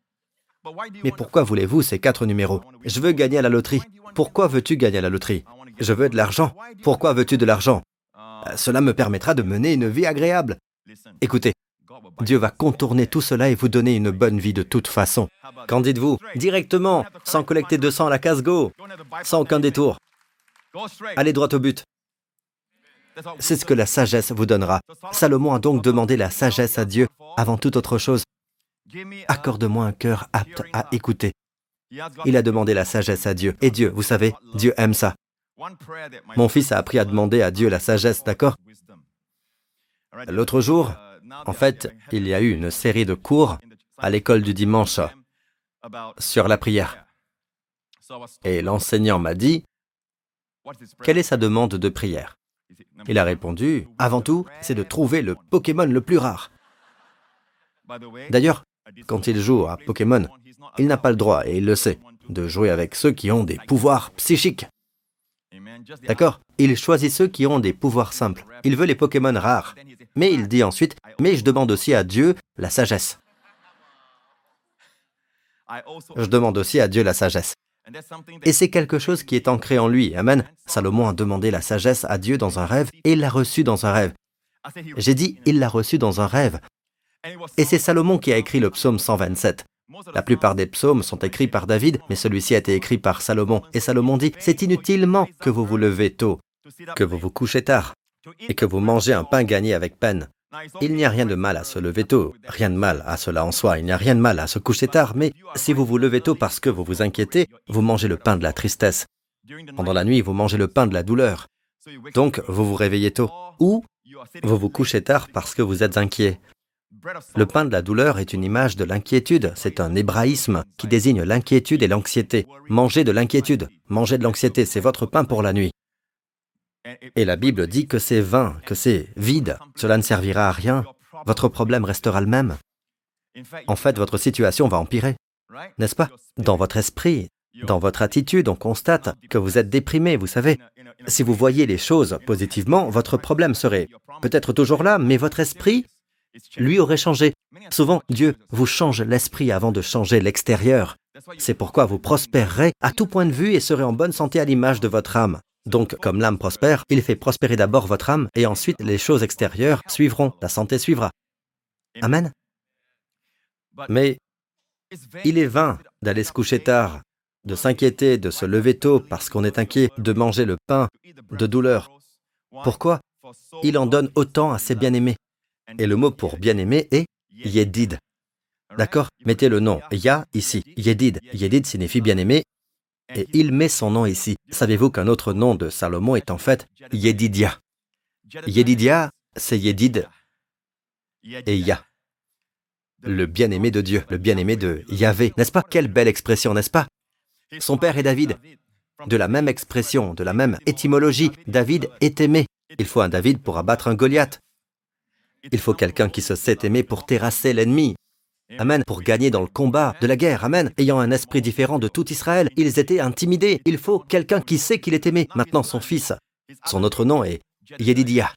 Mais pourquoi voulez-vous ces quatre numéros? Je veux gagner à la loterie. Pourquoi veux-tu gagner à la loterie? Je veux de l'argent. Pourquoi veux-tu de l'argent? Euh, Cela me permettra de mener une vie agréable. Écoutez, Dieu va contourner tout cela et vous donner une bonne vie de toute façon. Qu'en dites-vous? Directement, sans collecter 200 à la case go, sans aucun détour. Allez droit au but. C'est ce que la sagesse vous donnera. Salomon a donc demandé la sagesse à Dieu avant toute autre chose. Accorde-moi un cœur apte à écouter. Il a demandé la sagesse à Dieu. Et Dieu, vous savez, Dieu aime ça. Mon fils a appris à demander à Dieu la sagesse, d'accord? L'autre jour, en fait, il y a eu une série de cours à l'école du dimanche sur la prière. Et l'enseignant m'a dit, quelle est sa demande de prière? Il a répondu, avant tout, c'est de trouver le Pokémon le plus rare. D'ailleurs, quand il joue à Pokémon, il n'a pas le droit, et il le sait, de jouer avec ceux qui ont des pouvoirs psychiques. D'accord Il choisit ceux qui ont des pouvoirs simples. Il veut les Pokémon rares. Mais il dit ensuite, mais je demande aussi à Dieu la sagesse. Je demande aussi à Dieu la sagesse. Et c'est quelque chose qui est ancré en lui. Amen. Salomon a demandé la sagesse à Dieu dans un rêve et il l'a reçu dans un rêve. J'ai dit, il l'a reçu dans un rêve. Et c'est Salomon qui a écrit le psaume 127. La plupart des psaumes sont écrits par David, mais celui-ci a été écrit par Salomon. Et Salomon dit, c'est inutilement que vous vous levez tôt, que vous vous couchez tard, et que vous mangez un pain gagné avec peine. Il n'y a rien de mal à se lever tôt, rien de mal à cela en soi, il n'y a rien de mal à se coucher tard, mais si vous vous levez tôt parce que vous vous inquiétez, vous mangez le pain de la tristesse. Pendant la nuit, vous mangez le pain de la douleur. Donc, vous vous réveillez tôt. Ou vous vous couchez tard parce que vous êtes inquiet. Le pain de la douleur est une image de l'inquiétude, c'est un hébraïsme qui désigne l'inquiétude et l'anxiété. Mangez de l'inquiétude, mangez de l'anxiété, c'est votre pain pour la nuit. Et la Bible dit que c'est vain, que c'est vide, cela ne servira à rien, votre problème restera le même. En fait, votre situation va empirer, n'est-ce pas? Dans votre esprit, dans votre attitude, on constate que vous êtes déprimé, vous savez. Si vous voyez les choses positivement, votre problème serait peut-être toujours là, mais votre esprit, lui, aurait changé. Souvent, Dieu vous change l'esprit avant de changer l'extérieur. C'est pourquoi vous prospérerez à tout point de vue et serez en bonne santé à l'image de votre âme. Donc, comme l'âme prospère, il fait prospérer d'abord votre âme et ensuite les choses extérieures suivront, la santé suivra. Amen. Mais il est vain d'aller se coucher tard, de s'inquiéter, de se lever tôt parce qu'on est inquiet, de manger le pain de douleur. Pourquoi? Il en donne autant à ses bien-aimés. Et le mot pour bien-aimé est Yedid. D'accord? Mettez le nom Ya ici. Yedid. Yedid signifie bien-aimé. Et il met son nom ici. Savez-vous qu'un autre nom de Salomon est en fait Yedidia? Yedidia, c'est Yedid et Ya. Le bien-aimé de Dieu, le bien-aimé de Yahvé. N'est-ce pas? Quelle belle expression, n'est-ce pas? Son père est David. De la même expression, de la même étymologie, David est aimé. Il faut un David pour abattre un Goliath. Il faut quelqu'un qui se sait aimer pour terrasser l'ennemi. Amen. Pour gagner dans le combat de la guerre. Amen. Ayant un esprit différent de tout Israël, ils étaient intimidés. Il faut quelqu'un qui sait qu'il est aimé. Maintenant, son fils. Son autre nom est Yedidia.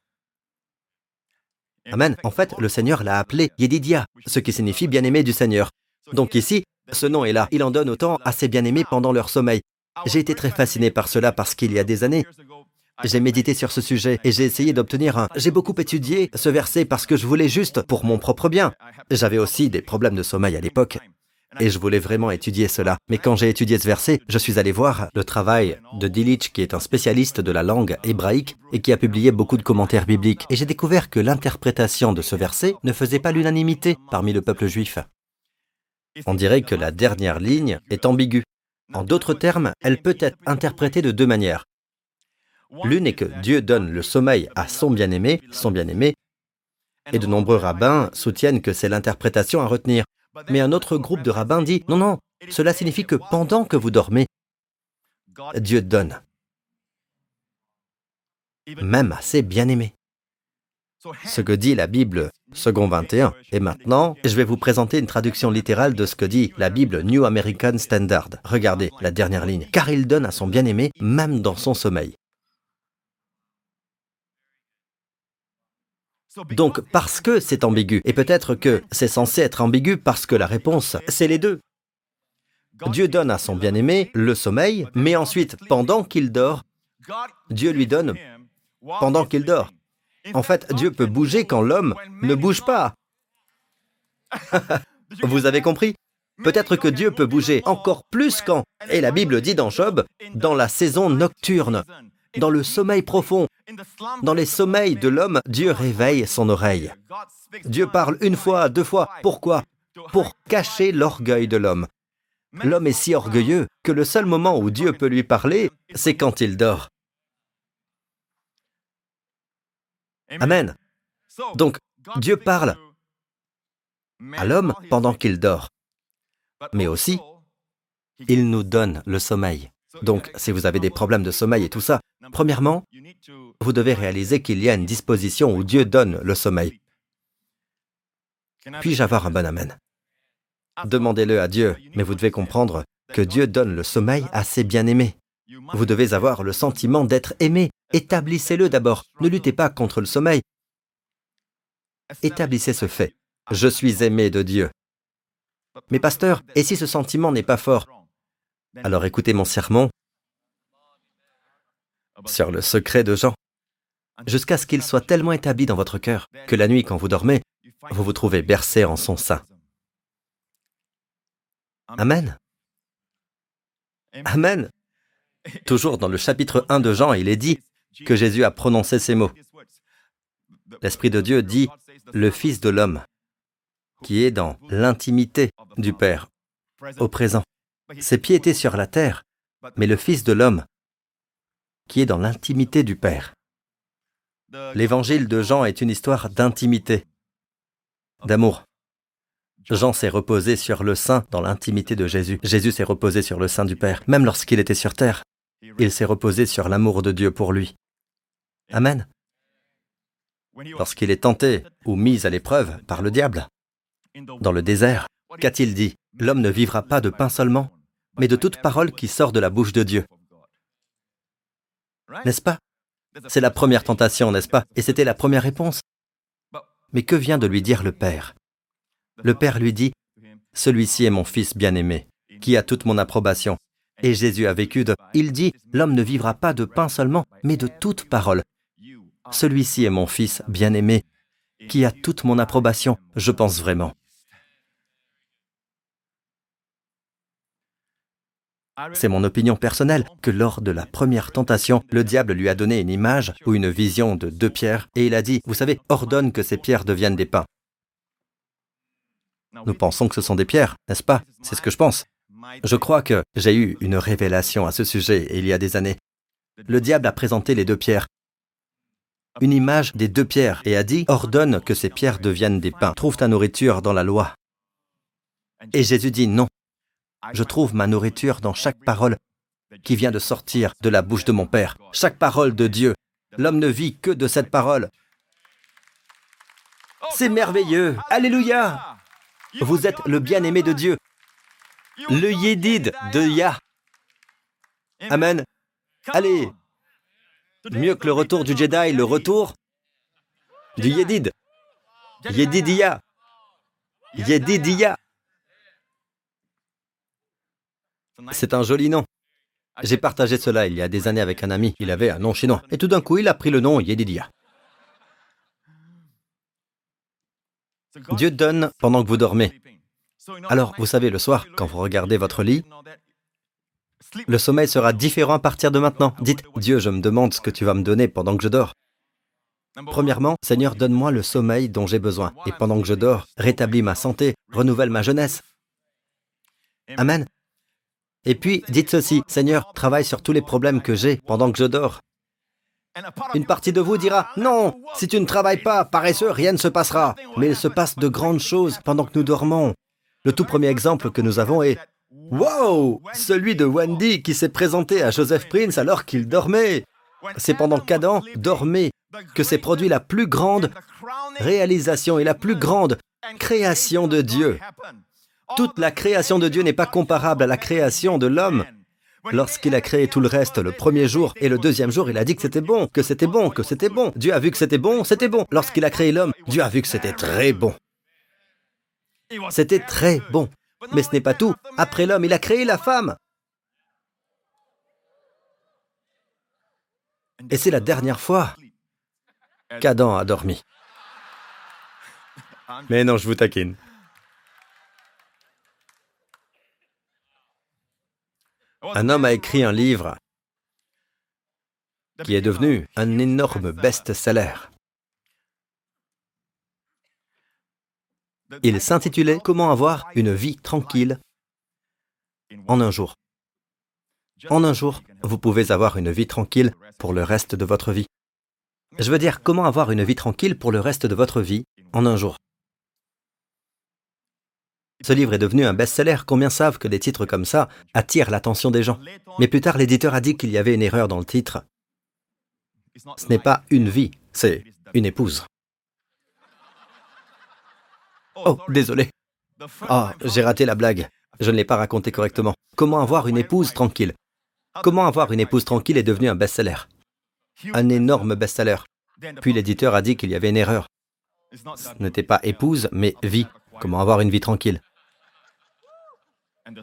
Amen. En fait, le Seigneur l'a appelé Yedidia, ce qui signifie bien-aimé du Seigneur. Donc ici, ce nom est là. Il en donne autant à ses bien-aimés pendant leur sommeil. J'ai été très fasciné par cela parce qu'il y a des années, j'ai médité sur ce sujet et j'ai essayé d'obtenir un... J'ai beaucoup étudié ce verset parce que je voulais juste pour mon propre bien. J'avais aussi des problèmes de sommeil à l'époque et je voulais vraiment étudier cela. Mais quand j'ai étudié ce verset, je suis allé voir le travail de Dilich, qui est un spécialiste de la langue hébraïque et qui a publié beaucoup de commentaires bibliques. Et j'ai découvert que l'interprétation de ce verset ne faisait pas l'unanimité parmi le peuple juif. On dirait que la dernière ligne est ambiguë. En d'autres termes, elle peut être interprétée de deux manières. L'une est que Dieu donne le sommeil à son bien-aimé, son bien-aimé, et de nombreux rabbins soutiennent que c'est l'interprétation à retenir. Mais un autre groupe de rabbins dit non, non, cela signifie que pendant que vous dormez, Dieu donne, même à ses bien-aimés. Ce que dit la Bible, second 21. Et maintenant, je vais vous présenter une traduction littérale de ce que dit la Bible New American Standard. Regardez la dernière ligne. Car il donne à son bien-aimé même dans son sommeil. Donc, parce que c'est ambigu, et peut-être que c'est censé être ambigu parce que la réponse, c'est les deux. Dieu donne à son bien-aimé le sommeil, mais ensuite, pendant qu'il dort, Dieu lui donne pendant qu'il dort. En fait, Dieu peut bouger quand l'homme ne bouge pas. [LAUGHS] Vous avez compris? Peut-être que Dieu peut bouger encore plus quand, et la Bible dit dans Job, dans la saison nocturne, dans le sommeil profond, dans les sommeils de l'homme, Dieu réveille son oreille. Dieu parle une fois, deux fois. Pourquoi? Pour cacher l'orgueil de l'homme. L'homme est si orgueilleux que le seul moment où Dieu peut lui parler, c'est quand il dort. Amen. Donc, Dieu parle à l'homme pendant qu'il dort, mais aussi, il nous donne le sommeil. Donc, si vous avez des problèmes de sommeil et tout ça, premièrement, vous devez réaliser qu'il y a une disposition où Dieu donne le sommeil. Puis-je avoir un bon Amen? Demandez-le à Dieu, mais vous devez comprendre que Dieu donne le sommeil à ses bien-aimés. Vous devez avoir le sentiment d'être aimé. Établissez-le d'abord. Ne luttez pas contre le sommeil. Établissez ce fait. Je suis aimé de Dieu. Mais pasteur, et si ce sentiment n'est pas fort? Alors écoutez mon sermon sur le secret de Jean, jusqu'à ce qu'il soit tellement établi dans votre cœur que la nuit, quand vous dormez, vous vous trouvez bercé en son sein. Amen. Amen. Toujours dans le chapitre 1 de Jean, il est dit que Jésus a prononcé ces mots. L'Esprit de Dieu dit le Fils de l'homme, qui est dans l'intimité du Père, au présent. Ses pieds étaient sur la terre, mais le Fils de l'homme, qui est dans l'intimité du Père. L'évangile de Jean est une histoire d'intimité, d'amour. Jean s'est reposé sur le sein dans l'intimité de Jésus. Jésus s'est reposé sur le sein du Père, même lorsqu'il était sur terre. Il s'est reposé sur l'amour de Dieu pour lui. Amen. Lorsqu'il est tenté ou mis à l'épreuve par le diable, dans le désert, qu'a-t-il dit? L'homme ne vivra pas de pain seulement, mais de toute parole qui sort de la bouche de Dieu. N'est-ce pas? C'est la première tentation, n'est-ce pas? Et c'était la première réponse. Mais que vient de lui dire le Père? Le Père lui dit, Celui-ci est mon Fils bien-aimé, qui a toute mon approbation. Et Jésus a vécu de... Il dit, L'homme ne vivra pas de pain seulement, mais de toute parole. Celui-ci est mon Fils bien-aimé, qui a toute mon approbation, je pense vraiment. C'est mon opinion personnelle que lors de la première tentation, le diable lui a donné une image ou une vision de deux pierres et il a dit, vous savez, ordonne que ces pierres deviennent des pains. Nous pensons que ce sont des pierres, n'est-ce pas? C'est ce que je pense. Je crois que j'ai eu une révélation à ce sujet il y a des années. Le diable a présenté les deux pierres, une image des deux pierres, et a dit, ordonne que ces pierres deviennent des pains. Trouve ta nourriture dans la loi. Et Jésus dit, non, je trouve ma nourriture dans chaque parole qui vient de sortir de la bouche de mon Père. Chaque parole de Dieu. L'homme ne vit que de cette parole. C'est merveilleux. Alléluia. Vous êtes le bien-aimé de Dieu. Le Yédid de Yah. Amen. Allez. Mieux que le retour du Jedi, le retour du Yédid. Yédidia. Yédidia. C'est un joli nom. J'ai partagé cela il y a des années avec un ami. Il avait un nom chinois. Et tout d'un coup, il a pris le nom Yedidia. Dieu donne pendant que vous dormez. Alors, vous savez, le soir, quand vous regardez votre lit, le sommeil sera différent à partir de maintenant. Dites, Dieu, je me demande ce que tu vas me donner pendant que je dors. Premièrement, Seigneur, donne-moi le sommeil dont j'ai besoin. Et pendant que je dors, rétablis ma santé, renouvelle ma jeunesse. Amen. Et puis, dites ceci, Seigneur, travaille sur tous les problèmes que j'ai pendant que je dors. Une partie de vous dira, non, si tu ne travailles pas, paresseux, rien ne se passera. Mais il se passe de grandes choses pendant que nous dormons. Le tout premier exemple que nous avons est, wow, celui de Wendy qui s'est présenté à Joseph Prince alors qu'il dormait. C'est pendant qu'Adam dormait que s'est produit la plus grande réalisation et la plus grande création de Dieu. Toute la création de Dieu n'est pas comparable à la création de l'homme. Lorsqu'il a créé tout le reste le premier jour et le deuxième jour, il a dit que c'était bon, que c'était bon, que c'était bon. Dieu a vu que c'était bon, c'était bon. Lorsqu'il a créé l'homme, Dieu a vu que c'était très bon. C'était très bon. Mais ce n'est pas tout. Après l'homme, il a créé la femme. Et c'est la dernière fois qu'Adam a dormi. Mais non, je vous taquine. Un homme a écrit un livre qui est devenu un énorme best-seller. Il s'intitulait Comment avoir une vie tranquille en un jour. En un jour, vous pouvez avoir une vie tranquille pour le reste de votre vie. Je veux dire, comment avoir une vie tranquille pour le reste de votre vie en un jour. Ce livre est devenu un best-seller. Combien savent que des titres comme ça attirent l'attention des gens? Mais plus tard, l'éditeur a dit qu'il y avait une erreur dans le titre. Ce n'est pas une vie, c'est une épouse. Oh, désolé. Oh, j'ai raté la blague. Je ne l'ai pas raconté correctement. Comment avoir une épouse tranquille? Comment avoir une épouse tranquille est devenu un best-seller. Un énorme best-seller. Puis l'éditeur a dit qu'il y avait une erreur. Ce n'était pas épouse, mais vie. Comment avoir une vie tranquille?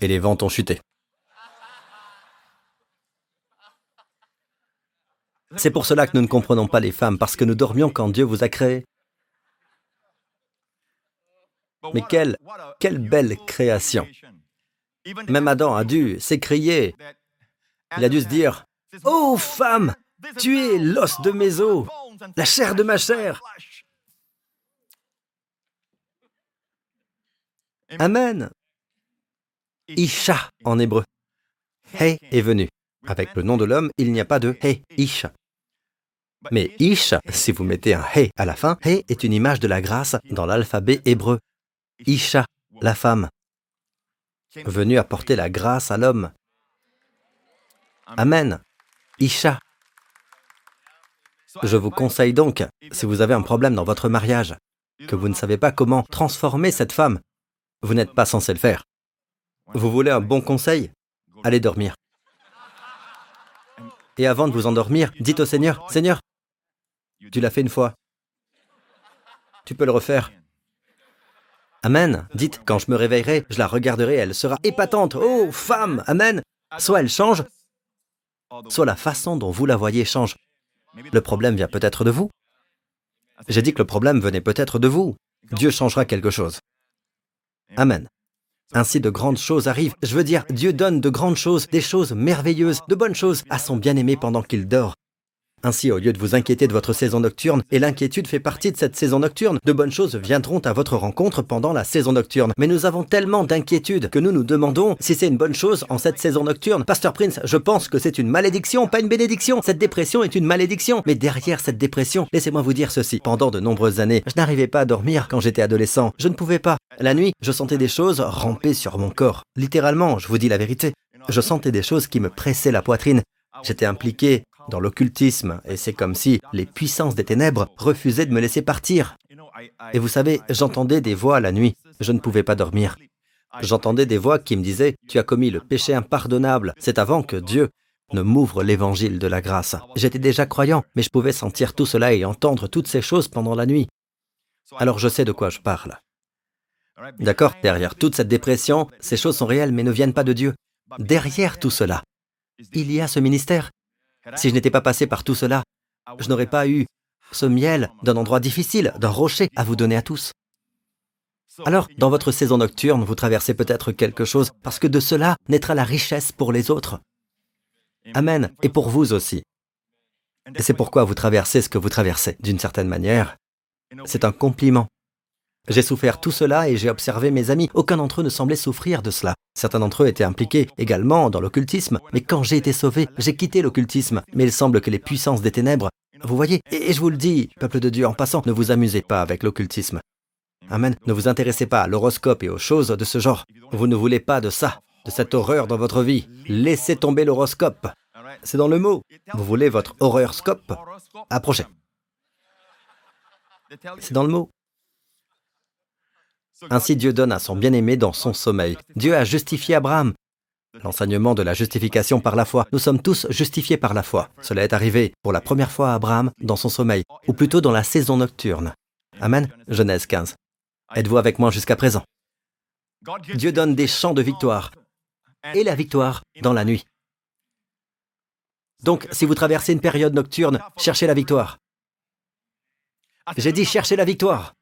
Et les ventes ont chuté. C'est pour cela que nous ne comprenons pas les femmes, parce que nous dormions quand Dieu vous a créés. Mais quelle, quelle belle création. Même Adam a dû s'écrier. Il a dû se dire, Oh femme, tu es l'os de mes os, la chair de ma chair. Amen. Isha en hébreu. Hey est venu. Avec le nom de l'homme, il n'y a pas de Hey, Isha. Mais Ish, si vous mettez un Hey à la fin, Hey est une image de la grâce dans l'alphabet hébreu. Isha, la femme, venue apporter la grâce à l'homme. Amen. Isha. Je vous conseille donc, si vous avez un problème dans votre mariage, que vous ne savez pas comment transformer cette femme, vous n'êtes pas censé le faire. Vous voulez un bon conseil? Allez dormir. Et avant de vous endormir, dites au Seigneur, Seigneur, tu l'as fait une fois. Tu peux le refaire. Amen. Dites, quand je me réveillerai, je la regarderai, elle sera épatante. Oh, femme, Amen. Soit elle change, soit la façon dont vous la voyez change. Le problème vient peut-être de vous. J'ai dit que le problème venait peut-être de vous. Dieu changera quelque chose. Amen. Ainsi de grandes choses arrivent. Je veux dire, Dieu donne de grandes choses, des choses merveilleuses, de bonnes choses à son bien-aimé pendant qu'il dort. Ainsi, au lieu de vous inquiéter de votre saison nocturne, et l'inquiétude fait partie de cette saison nocturne, de bonnes choses viendront à votre rencontre pendant la saison nocturne. Mais nous avons tellement d'inquiétudes que nous nous demandons si c'est une bonne chose en cette saison nocturne. Pasteur Prince, je pense que c'est une malédiction, pas une bénédiction. Cette dépression est une malédiction. Mais derrière cette dépression, laissez-moi vous dire ceci. Pendant de nombreuses années, je n'arrivais pas à dormir quand j'étais adolescent. Je ne pouvais pas. La nuit, je sentais des choses ramper sur mon corps. Littéralement, je vous dis la vérité. Je sentais des choses qui me pressaient la poitrine. J'étais impliqué dans l'occultisme, et c'est comme si les puissances des ténèbres refusaient de me laisser partir. Et vous savez, j'entendais des voix la nuit, je ne pouvais pas dormir. J'entendais des voix qui me disaient, Tu as commis le péché impardonnable, c'est avant que Dieu ne m'ouvre l'évangile de la grâce. J'étais déjà croyant, mais je pouvais sentir tout cela et entendre toutes ces choses pendant la nuit. Alors je sais de quoi je parle. D'accord Derrière toute cette dépression, ces choses sont réelles mais ne viennent pas de Dieu. Derrière tout cela, il y a ce ministère. Si je n'étais pas passé par tout cela, je n'aurais pas eu ce miel d'un endroit difficile, d'un rocher à vous donner à tous. Alors, dans votre saison nocturne, vous traversez peut-être quelque chose parce que de cela naîtra la richesse pour les autres. Amen. Et pour vous aussi. Et c'est pourquoi vous traversez ce que vous traversez, d'une certaine manière. C'est un compliment. J'ai souffert tout cela et j'ai observé mes amis. Aucun d'entre eux ne semblait souffrir de cela. Certains d'entre eux étaient impliqués également dans l'occultisme, mais quand j'ai été sauvé, j'ai quitté l'occultisme. Mais il semble que les puissances des ténèbres, vous voyez, et je vous le dis, peuple de Dieu, en passant, ne vous amusez pas avec l'occultisme. Amen. Ne vous intéressez pas à l'horoscope et aux choses de ce genre. Vous ne voulez pas de ça, de cette horreur dans votre vie. Laissez tomber l'horoscope. C'est dans le mot. Vous voulez votre horoscope? Approchez. C'est dans le mot. Ainsi Dieu donne à son bien-aimé dans son sommeil. Dieu a justifié Abraham. L'enseignement de la justification par la foi. Nous sommes tous justifiés par la foi. Cela est arrivé pour la première fois à Abraham dans son sommeil, ou plutôt dans la saison nocturne. Amen. Genèse 15. Êtes-vous avec moi jusqu'à présent? Dieu donne des chants de victoire et la victoire dans la nuit. Donc, si vous traversez une période nocturne, cherchez la victoire. J'ai dit cherchez la victoire.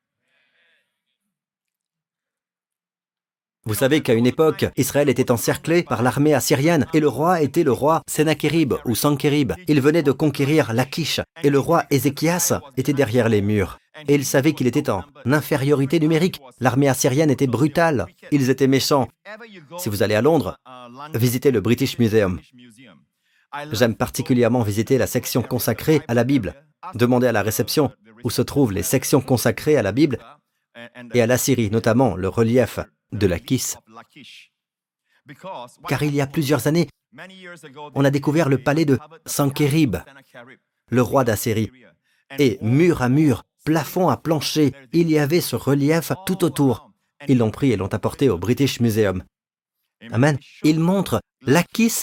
Vous savez qu'à une époque, Israël était encerclé par l'armée assyrienne et le roi était le roi Sennacherib ou Sancherib. Il venait de conquérir Lachish et le roi Ézéchias était derrière les murs. Et il savait qu'il était en infériorité numérique. L'armée assyrienne était brutale. Ils étaient méchants. Si vous allez à Londres, visitez le British Museum. J'aime particulièrement visiter la section consacrée à la Bible. Demandez à la réception où se trouvent les sections consacrées à la Bible et à l'Assyrie, notamment le relief de la. Car il y a plusieurs années, on a découvert le palais de Sankerib, le roi d'Assyrie. Et mur à mur, plafond à plancher, il y avait ce relief tout autour. Ils l'ont pris et l'ont apporté au British Museum. Amen. Il montre l'Akis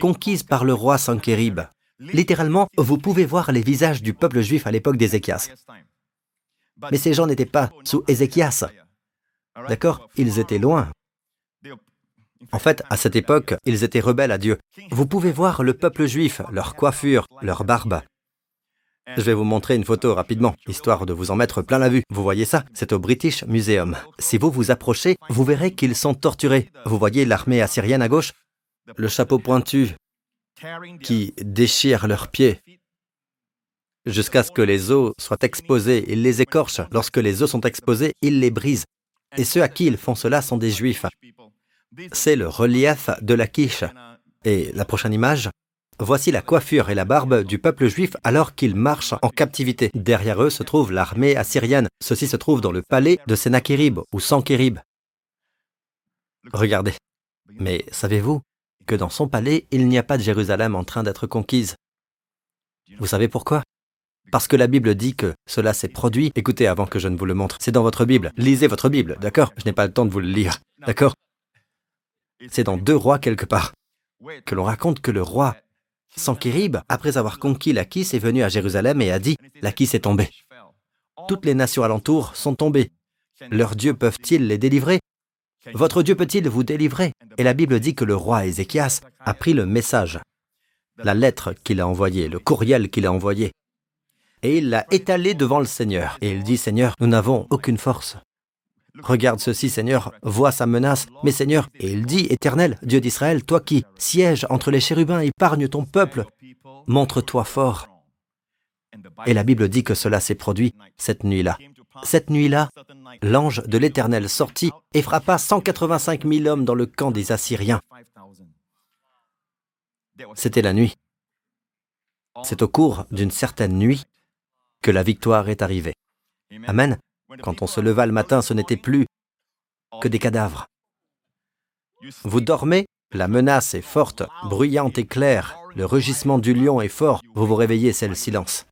conquise par le roi Sankerib. Littéralement, vous pouvez voir les visages du peuple juif à l'époque d'Ézéchias. Mais ces gens n'étaient pas sous Ézéchias. D'accord Ils étaient loin. En fait, à cette époque, ils étaient rebelles à Dieu. Vous pouvez voir le peuple juif, leur coiffure, leur barbe. Je vais vous montrer une photo rapidement, histoire de vous en mettre plein la vue. Vous voyez ça C'est au British Museum. Si vous vous approchez, vous verrez qu'ils sont torturés. Vous voyez l'armée assyrienne à gauche Le chapeau pointu qui déchire leurs pieds jusqu'à ce que les os soient exposés. Ils les écorchent. Lorsque les os sont exposés, ils les brisent. Et ceux à qui ils font cela sont des juifs. C'est le relief de la quiche. Et la prochaine image, voici la coiffure et la barbe du peuple juif alors qu'ils marchent en captivité. Derrière eux se trouve l'armée assyrienne. Ceci se trouve dans le palais de Sennacherib ou Sankerib. Regardez. Mais savez-vous que dans son palais, il n'y a pas de Jérusalem en train d'être conquise? Vous savez pourquoi? Parce que la Bible dit que cela s'est produit. Écoutez avant que je ne vous le montre. C'est dans votre Bible. Lisez votre Bible, d'accord? Je n'ai pas le temps de vous le lire, d'accord? C'est dans deux rois quelque part que l'on raconte que le roi Sankérib, après avoir conquis l'Akis, est venu à Jérusalem et a dit L'Akis est tombé. Toutes les nations alentours sont tombées. Leurs dieux peuvent-ils les délivrer? Votre Dieu peut-il vous délivrer? Et la Bible dit que le roi Ézéchias a pris le message, la lettre qu'il a envoyée, le courriel qu'il a envoyé, et il l'a étalé devant le Seigneur. Et il dit, Seigneur, nous n'avons aucune force. Regarde ceci, Seigneur, vois sa menace. Mais Seigneur, et il dit, Éternel, Dieu d'Israël, toi qui sièges entre les chérubins, épargne ton peuple, montre-toi fort. Et la Bible dit que cela s'est produit cette nuit-là. Cette nuit-là, l'ange de l'Éternel sortit et frappa 185 000 hommes dans le camp des Assyriens. C'était la nuit. C'est au cours d'une certaine nuit que la victoire est arrivée. Amen. Quand on se leva le matin, ce n'était plus que des cadavres. Vous dormez, la menace est forte, bruyante et claire, le rugissement du lion est fort, vous vous réveillez, c'est le silence.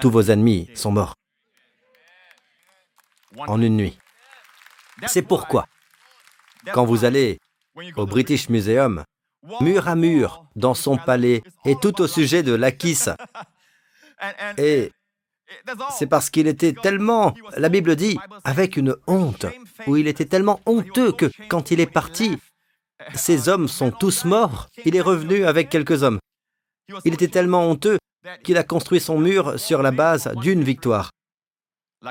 Tous vos ennemis sont morts en une nuit. C'est pourquoi, quand vous allez au British Museum, mur à mur, dans son palais, et tout au sujet de l'Akis, et c'est parce qu'il était tellement, la Bible dit, avec une honte, où il était tellement honteux que quand il est parti, ces hommes sont tous morts. Il est revenu avec quelques hommes. Il était tellement honteux qu'il a construit son mur sur la base d'une victoire,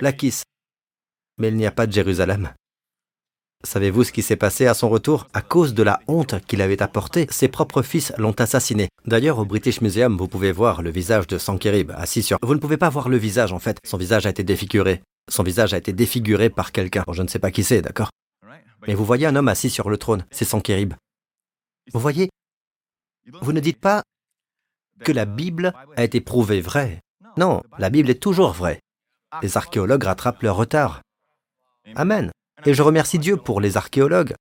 l'Akis. Mais il n'y a pas de Jérusalem. Savez-vous ce qui s'est passé à son retour? À cause de la honte qu'il avait apportée, ses propres fils l'ont assassiné. D'ailleurs, au British Museum, vous pouvez voir le visage de Sankerib assis sur... Vous ne pouvez pas voir le visage, en fait. Son visage a été défiguré. Son visage a été défiguré par quelqu'un. je ne sais pas qui c'est, d'accord? Mais vous voyez un homme assis sur le trône, c'est Sankérib. Vous voyez, vous ne dites pas que la Bible a été prouvée vraie. Non, la Bible est toujours vraie. Les archéologues rattrapent leur retard. Amen. Et je remercie Dieu pour les archéologues.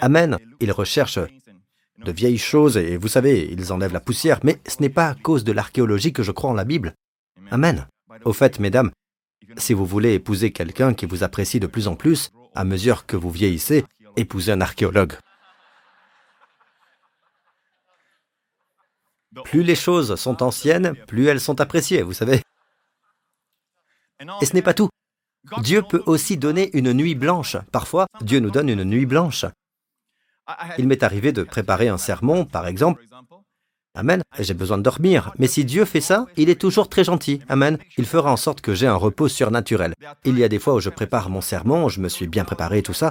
Amen. Ils recherchent de vieilles choses et vous savez, ils enlèvent la poussière, mais ce n'est pas à cause de l'archéologie que je crois en la Bible. Amen. Au fait, mesdames, si vous voulez épouser quelqu'un qui vous apprécie de plus en plus, à mesure que vous vieillissez, épousez un archéologue. Plus les choses sont anciennes, plus elles sont appréciées, vous savez. Et ce n'est pas tout. Dieu peut aussi donner une nuit blanche. Parfois, Dieu nous donne une nuit blanche. Il m'est arrivé de préparer un sermon, par exemple. Amen. J'ai besoin de dormir. Mais si Dieu fait ça, il est toujours très gentil. Amen. Il fera en sorte que j'ai un repos surnaturel. Il y a des fois où je prépare mon sermon, je me suis bien préparé et tout ça.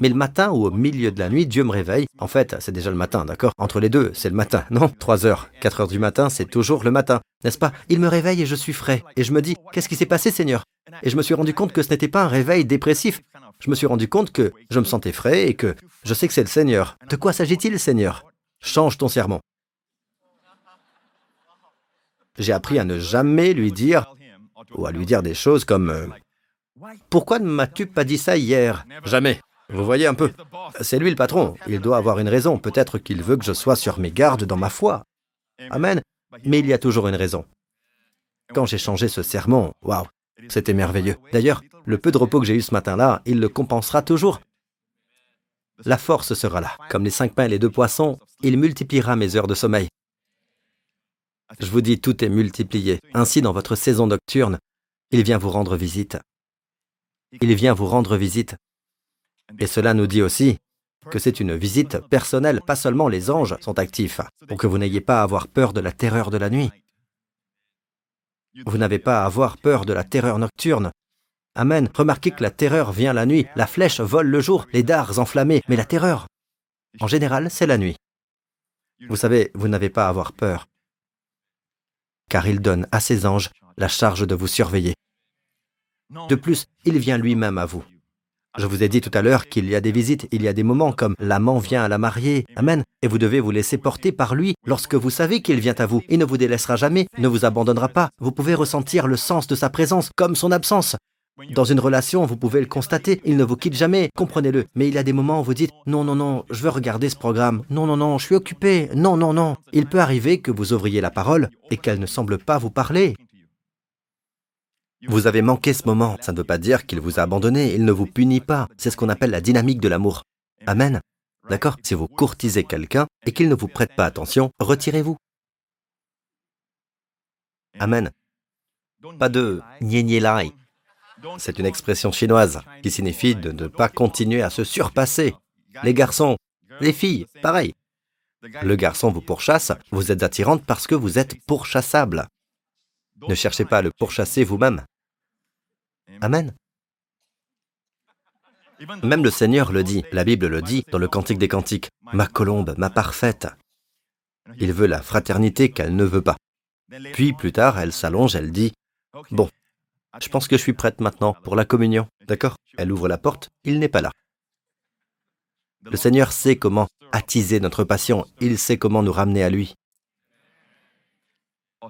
Mais le matin ou au milieu de la nuit, Dieu me réveille. En fait, c'est déjà le matin, d'accord? Entre les deux, c'est le matin. [LAUGHS] Non, 3 heures, 4 heures du matin, c'est toujours le matin, n'est-ce pas? Il me réveille et je suis frais. Et je me dis, qu'est-ce qui s'est passé, Seigneur? Et je me suis rendu compte que ce n'était pas un réveil dépressif. Je me suis rendu compte que je me sentais frais et que je sais que c'est le Seigneur. De quoi s'agit-il, Seigneur? Change ton sermon. J'ai appris à ne jamais lui dire, ou à lui dire des choses comme euh, Pourquoi ne m'as-tu pas dit ça hier? Jamais. Vous voyez un peu C'est lui le patron. Il doit avoir une raison. Peut-être qu'il veut que je sois sur mes gardes dans ma foi. Amen. Mais il y a toujours une raison. Quand j'ai changé ce sermon, waouh, c'était merveilleux. D'ailleurs, le peu de repos que j'ai eu ce matin-là, il le compensera toujours. La force sera là. Comme les cinq pains et les deux poissons, il multipliera mes heures de sommeil. Je vous dis, tout est multiplié. Ainsi, dans votre saison nocturne, il vient vous rendre visite. Il vient vous rendre visite. Et cela nous dit aussi que c'est une visite personnelle, pas seulement les anges sont actifs, pour que vous n'ayez pas à avoir peur de la terreur de la nuit. Vous n'avez pas à avoir peur de la terreur nocturne. Amen. Remarquez que la terreur vient la nuit, la flèche vole le jour, les dards enflammés, mais la terreur, en général, c'est la nuit. Vous savez, vous n'avez pas à avoir peur, car il donne à ses anges la charge de vous surveiller. De plus, il vient lui-même à vous. Je vous ai dit tout à l'heure qu'il y a des visites, il y a des moments comme l'amant vient à la mariée, Amen, et vous devez vous laisser porter par lui lorsque vous savez qu'il vient à vous. Il ne vous délaissera jamais, ne vous abandonnera pas. Vous pouvez ressentir le sens de sa présence comme son absence. Dans une relation, vous pouvez le constater, il ne vous quitte jamais, comprenez-le. Mais il y a des moments où vous dites non, non, non, je veux regarder ce programme, non, non, non, je suis occupé, non, non, non. Il peut arriver que vous ouvriez la parole et qu'elle ne semble pas vous parler. Vous avez manqué ce moment, ça ne veut pas dire qu'il vous a abandonné, il ne vous punit pas. C'est ce qu'on appelle la dynamique de l'amour. Amen. D'accord? Si vous courtisez quelqu'un et qu'il ne vous prête pas attention, retirez-vous. Amen. Pas de lai. C'est une expression chinoise qui signifie de ne pas continuer à se surpasser. Les garçons, les filles, pareil. Le garçon vous pourchasse, vous êtes attirante parce que vous êtes pourchassable. Ne cherchez pas à le pourchasser vous-même. Amen. Même le Seigneur le dit, la Bible le dit dans le Cantique des Cantiques, ma colombe, ma parfaite. Il veut la fraternité qu'elle ne veut pas. Puis plus tard, elle s'allonge, elle dit, bon, je pense que je suis prête maintenant pour la communion. D'accord? Elle ouvre la porte, il n'est pas là. Le Seigneur sait comment attiser notre passion, il sait comment nous ramener à lui.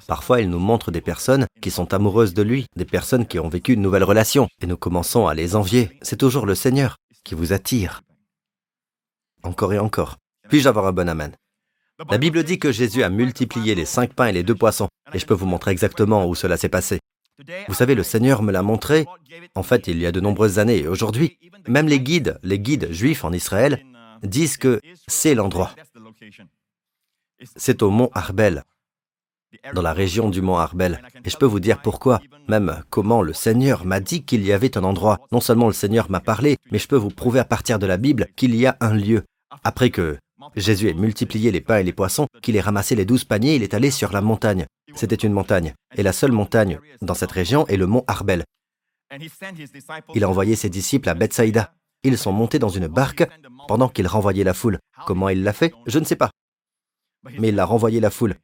Parfois, il nous montre des personnes qui sont amoureuses de lui, des personnes qui ont vécu une nouvelle relation, et nous commençons à les envier. C'est toujours le Seigneur qui vous attire. Encore et encore. Puis-je avoir un bon amen? La Bible dit que Jésus a multiplié les cinq pains et les deux poissons, et je peux vous montrer exactement où cela s'est passé. Vous savez, le Seigneur me l'a montré, en fait, il y a de nombreuses années, et aujourd'hui, même les guides, les guides juifs en Israël, disent que c'est l'endroit. C'est au mont Arbel, dans la région du mont Arbel. Et je peux vous dire pourquoi, même comment le Seigneur m'a dit qu'il y avait un endroit. Non seulement le Seigneur m'a parlé, mais je peux vous prouver à partir de la Bible qu'il y a un lieu. Après que Jésus ait multiplié les pains et les poissons, qu'il ait ramassé les douze paniers, il est allé sur la montagne. C'était une montagne. Et la seule montagne dans cette région est le mont Arbel. Il a envoyé ses disciples à Bethsaïda. Ils sont montés dans une barque pendant qu'il renvoyait la foule. Comment il l'a fait? Je ne sais pas. Mais il a renvoyé la foule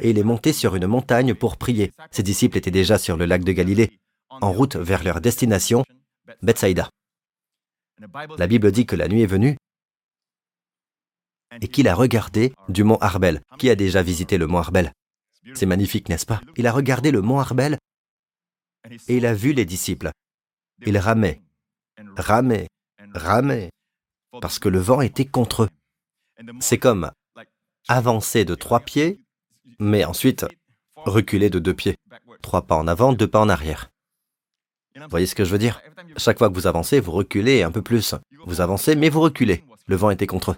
et il est monté sur une montagne pour prier. Ses disciples étaient déjà sur le lac de Galilée, en route vers leur destination, Bethsaïda. La Bible dit que la nuit est venue et qu'il a regardé du mont Arbel. Qui a déjà visité le mont Arbel C'est magnifique, n'est-ce pas? Il a regardé le mont Arbel et il a vu les disciples. Ils ramaient, ramaient, ramaient, parce que le vent était contre eux. C'est comme avancer de trois pieds, mais ensuite reculer de deux pieds. Trois pas en avant, deux pas en arrière. Vous voyez ce que je veux dire? Chaque fois que vous avancez, vous reculez un peu plus. Vous avancez, mais vous reculez. Le vent était contre eux.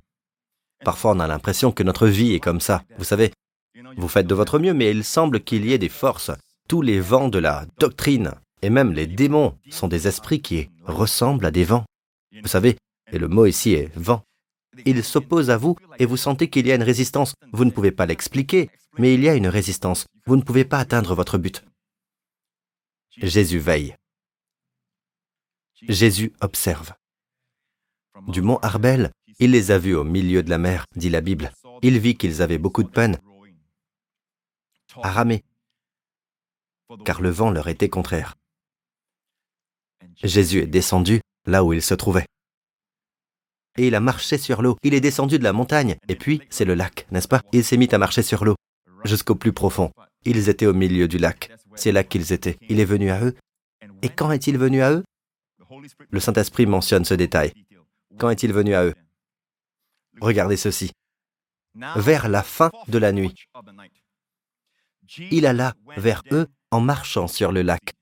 Parfois, on a l'impression que notre vie est comme ça. Vous savez, vous faites de votre mieux, mais il semble qu'il y ait des forces. Tous les vents de la doctrine, et même les démons, sont des esprits qui ressemblent à des vents. Vous savez, et le mot ici est vent. Ils s'opposent à vous et vous sentez qu'il y a une résistance. Vous ne pouvez pas l'expliquer, mais il y a une résistance. Vous ne pouvez pas atteindre votre but. Jésus veille. Jésus observe. Du mont Arbel, il les a vus au milieu de la mer, dit la Bible. Il vit qu'ils avaient beaucoup de peine à ramer, car le vent leur était contraire. Jésus est descendu là où il se trouvait. Et il a marché sur l'eau. Il est descendu de la montagne. Et puis, c'est le lac, n'est-ce pas? Il s'est mis à marcher sur l'eau, jusqu'au plus profond. Ils étaient au milieu du lac. C'est là qu'ils étaient. Il est venu à eux. Et quand est-il venu à eux? Le Saint-Esprit mentionne ce détail. Quand est-il venu à eux? Regardez ceci. Vers la fin de la nuit, il alla vers eux en marchant sur le lac.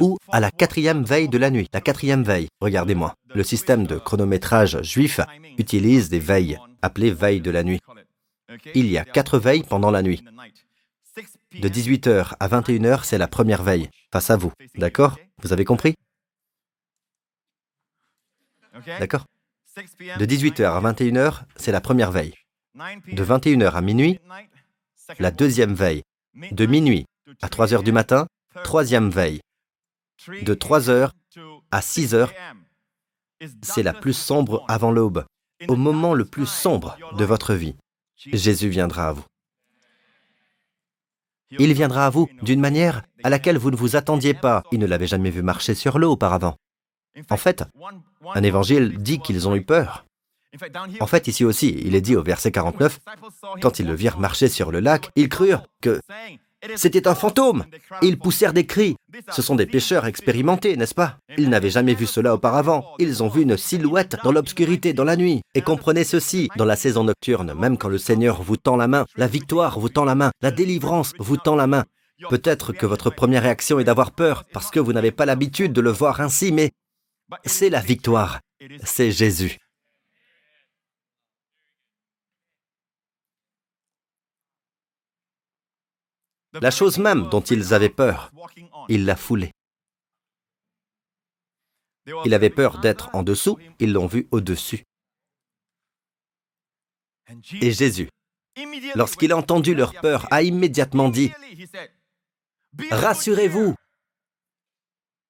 Ou à la quatrième veille de la nuit. La quatrième veille, regardez-moi. Le système de chronométrage juif utilise des veilles, appelées veilles de la nuit. Il y a quatre veilles pendant la nuit. De 18h à 21h, c'est la première veille, face à vous. D'accord? Vous avez compris? D'accord De 18h à 21h, c'est la première veille. De 21h à minuit, la deuxième veille. De minuit à 3h du matin, troisième veille. De 3h à 6h, c'est la plus sombre avant l'aube, au moment le plus sombre de votre vie. Jésus viendra à vous. Il viendra à vous d'une manière à laquelle vous ne vous attendiez pas. Il ne l'avait jamais vu marcher sur l'eau auparavant. En fait, un évangile dit qu'ils ont eu peur. En fait, ici aussi, il est dit au verset 49, quand ils le virent marcher sur le lac, ils crurent que c'était un fantôme. Ils poussèrent des cris. Ce sont des pêcheurs expérimentés, n'est-ce pas? Ils n'avaient jamais vu cela auparavant. Ils ont vu une silhouette dans l'obscurité, dans la nuit. Et comprenez ceci, dans la saison nocturne, même quand le Seigneur vous tend la main, la victoire vous tend la main, la délivrance vous tend la main. Peut-être que votre première réaction est d'avoir peur, parce que vous n'avez pas l'habitude de le voir ainsi, mais c'est la victoire. C'est Jésus. La chose même dont ils avaient peur, il l'a foulée. Il avait peur d'être en dessous, ils l'ont vu au-dessus. Et Jésus, lorsqu'il a entendu leur peur, a immédiatement dit, Rassurez-vous.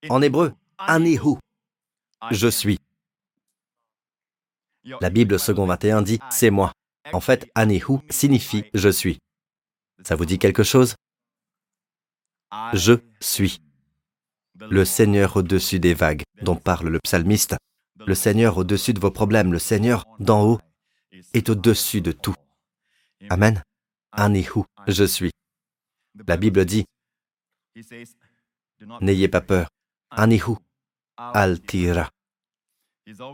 En hébreu, Anihu, je suis. La Bible second 21 dit, c'est moi. En fait, Anihu signifie je suis. Ça vous dit quelque chose? Je suis. Le Seigneur au-dessus des vagues, dont parle le psalmiste. Le Seigneur au-dessus de vos problèmes, le Seigneur d'en haut, est au-dessus de tout. Amen. Anihu, je suis. La Bible dit, N'ayez pas peur. Anihu, altira.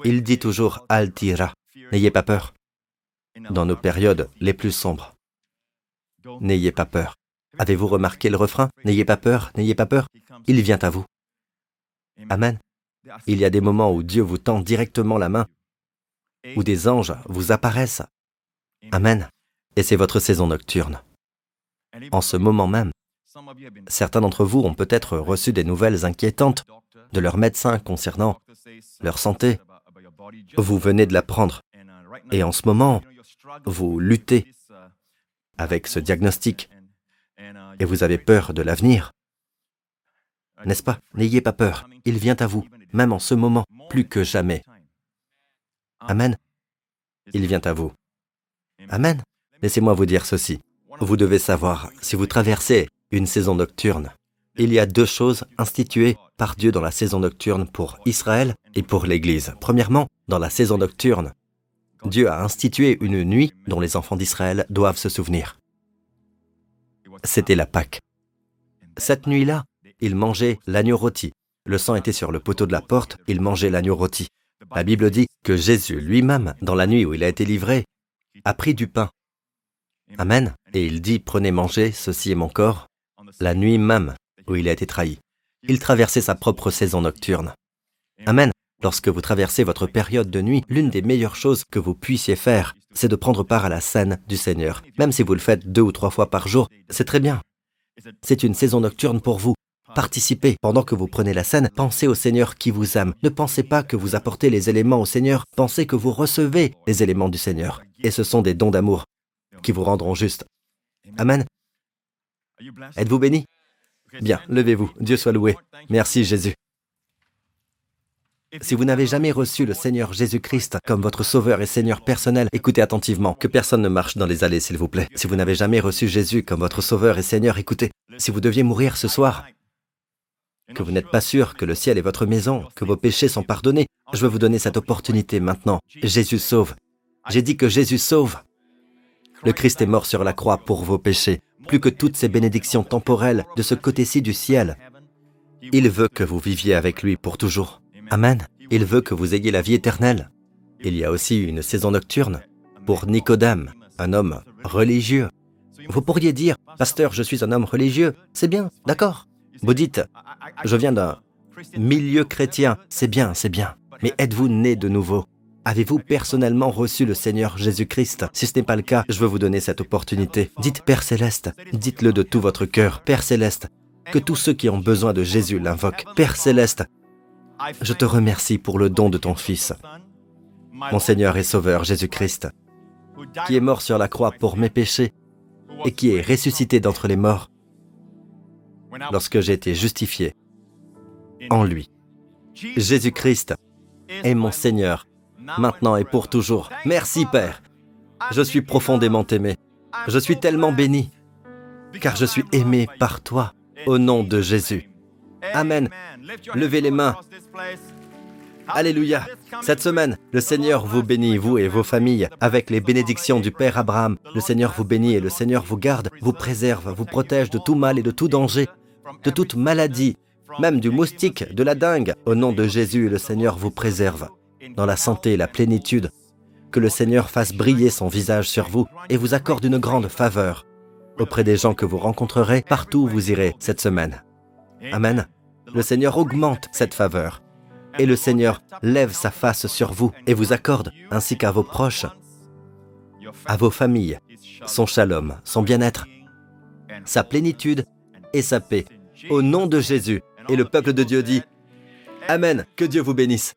Il dit toujours altira. N'ayez pas peur. Dans nos périodes les plus sombres. N'ayez pas peur. Avez-vous remarqué le refrain N'ayez pas peur, n'ayez pas peur. Il vient à vous. Amen. Il y a des moments où Dieu vous tend directement la main, où des anges vous apparaissent. Amen. Et c'est votre saison nocturne. En ce moment même, certains d'entre vous ont peut-être reçu des nouvelles inquiétantes de leur médecin concernant leur santé. Vous venez de l'apprendre. Et en ce moment, vous luttez avec ce diagnostic et vous avez peur de l'avenir. N'est-ce pas? N'ayez pas peur, il vient à vous, même en ce moment, plus que jamais. Amen. Il vient à vous. Amen. Laissez-moi vous dire ceci. Vous devez savoir, si vous traversez une saison nocturne, Il y a deux choses instituées par Dieu dans la saison nocturne pour Israël et pour l'Église. Premièrement, dans la saison nocturne, Dieu a institué une nuit dont les enfants d'Israël doivent se souvenir. C'était la Pâque. Cette nuit-là, ils mangeaient l'agneau rôti. Le sang était sur le poteau de la porte, ils mangeaient l'agneau rôti. La Bible dit que Jésus lui-même, dans la nuit où il a été livré, a pris du pain. Amen. Et il dit, prenez, mangez, ceci est mon corps, la nuit même où il a été trahi. Il traversait sa propre saison nocturne. Amen. Lorsque vous traversez votre période de nuit, l'une des meilleures choses que vous puissiez faire, c'est de prendre part à la scène du Seigneur. Même si vous le faites deux ou trois fois par jour, c'est très bien. C'est une saison nocturne pour vous. Participez. Pendant que vous prenez la scène, pensez au Seigneur qui vous aime. Ne pensez pas que vous apportez les éléments au Seigneur, pensez que vous recevez les éléments du Seigneur. Et ce sont des dons d'amour qui vous rendront juste. Amen. Êtes-vous béni? Bien, levez-vous. Dieu soit loué. Merci Jésus. Si vous n'avez jamais reçu le Seigneur Jésus-Christ comme votre Sauveur et Seigneur personnel, écoutez attentivement, que personne ne marche dans les allées, s'il vous plaît. Si vous n'avez jamais reçu Jésus comme votre Sauveur et Seigneur, écoutez, si vous deviez mourir ce soir, que vous n'êtes pas sûr que le ciel est votre maison, que vos péchés sont pardonnés, je veux vous donner cette opportunité maintenant. Jésus sauve. J'ai dit que Jésus sauve. Le Christ est mort sur la croix pour vos péchés, plus que toutes ces bénédictions temporelles de ce côté-ci du ciel. Il veut que vous viviez avec lui pour toujours. Amen. Il veut que vous ayez la vie éternelle. Il y a aussi une saison nocturne pour Nicodème, un homme religieux. Vous pourriez dire, Pasteur, je suis un homme religieux. C'est bien, d'accord. Vous dites, je viens d'un milieu chrétien. C'est bien, c'est bien. Mais êtes-vous né de nouveau? Avez-vous personnellement reçu le Seigneur Jésus-Christ? Si ce n'est pas le cas, je veux vous donner cette opportunité. Dites Père céleste, dites-le de tout votre cœur. Père céleste, que tous ceux qui ont besoin de Jésus l'invoquent. Père céleste, je te remercie pour le don de ton Fils, mon Seigneur et Sauveur Jésus-Christ, qui est mort sur la croix pour mes péchés et qui est ressuscité d'entre les morts lorsque j'ai été justifié en lui. Jésus-Christ est mon Seigneur, maintenant et pour toujours. Merci Père. Je suis profondément aimé. Je suis tellement béni, car je suis aimé par toi, au nom de Jésus. Amen. Levez les mains. Alléluia. Cette semaine, le Seigneur vous bénit, vous et vos familles, avec les bénédictions du Père Abraham. Le Seigneur vous bénit et le Seigneur vous garde, vous préserve, vous protège de tout mal et de tout danger, de toute maladie, même du moustique, de la dingue. Au nom de Jésus, le Seigneur vous préserve. Dans la santé et la plénitude, que le Seigneur fasse briller son visage sur vous et vous accorde une grande faveur auprès des gens que vous rencontrerez partout où vous irez cette semaine. Amen. Le Seigneur augmente cette faveur. Et le Seigneur lève sa face sur vous et vous accorde, ainsi qu'à vos proches, à vos familles, son shalom, son bien-être, sa plénitude et sa paix. Au nom de Jésus. Et le peuple de Dieu dit, Amen, que Dieu vous bénisse.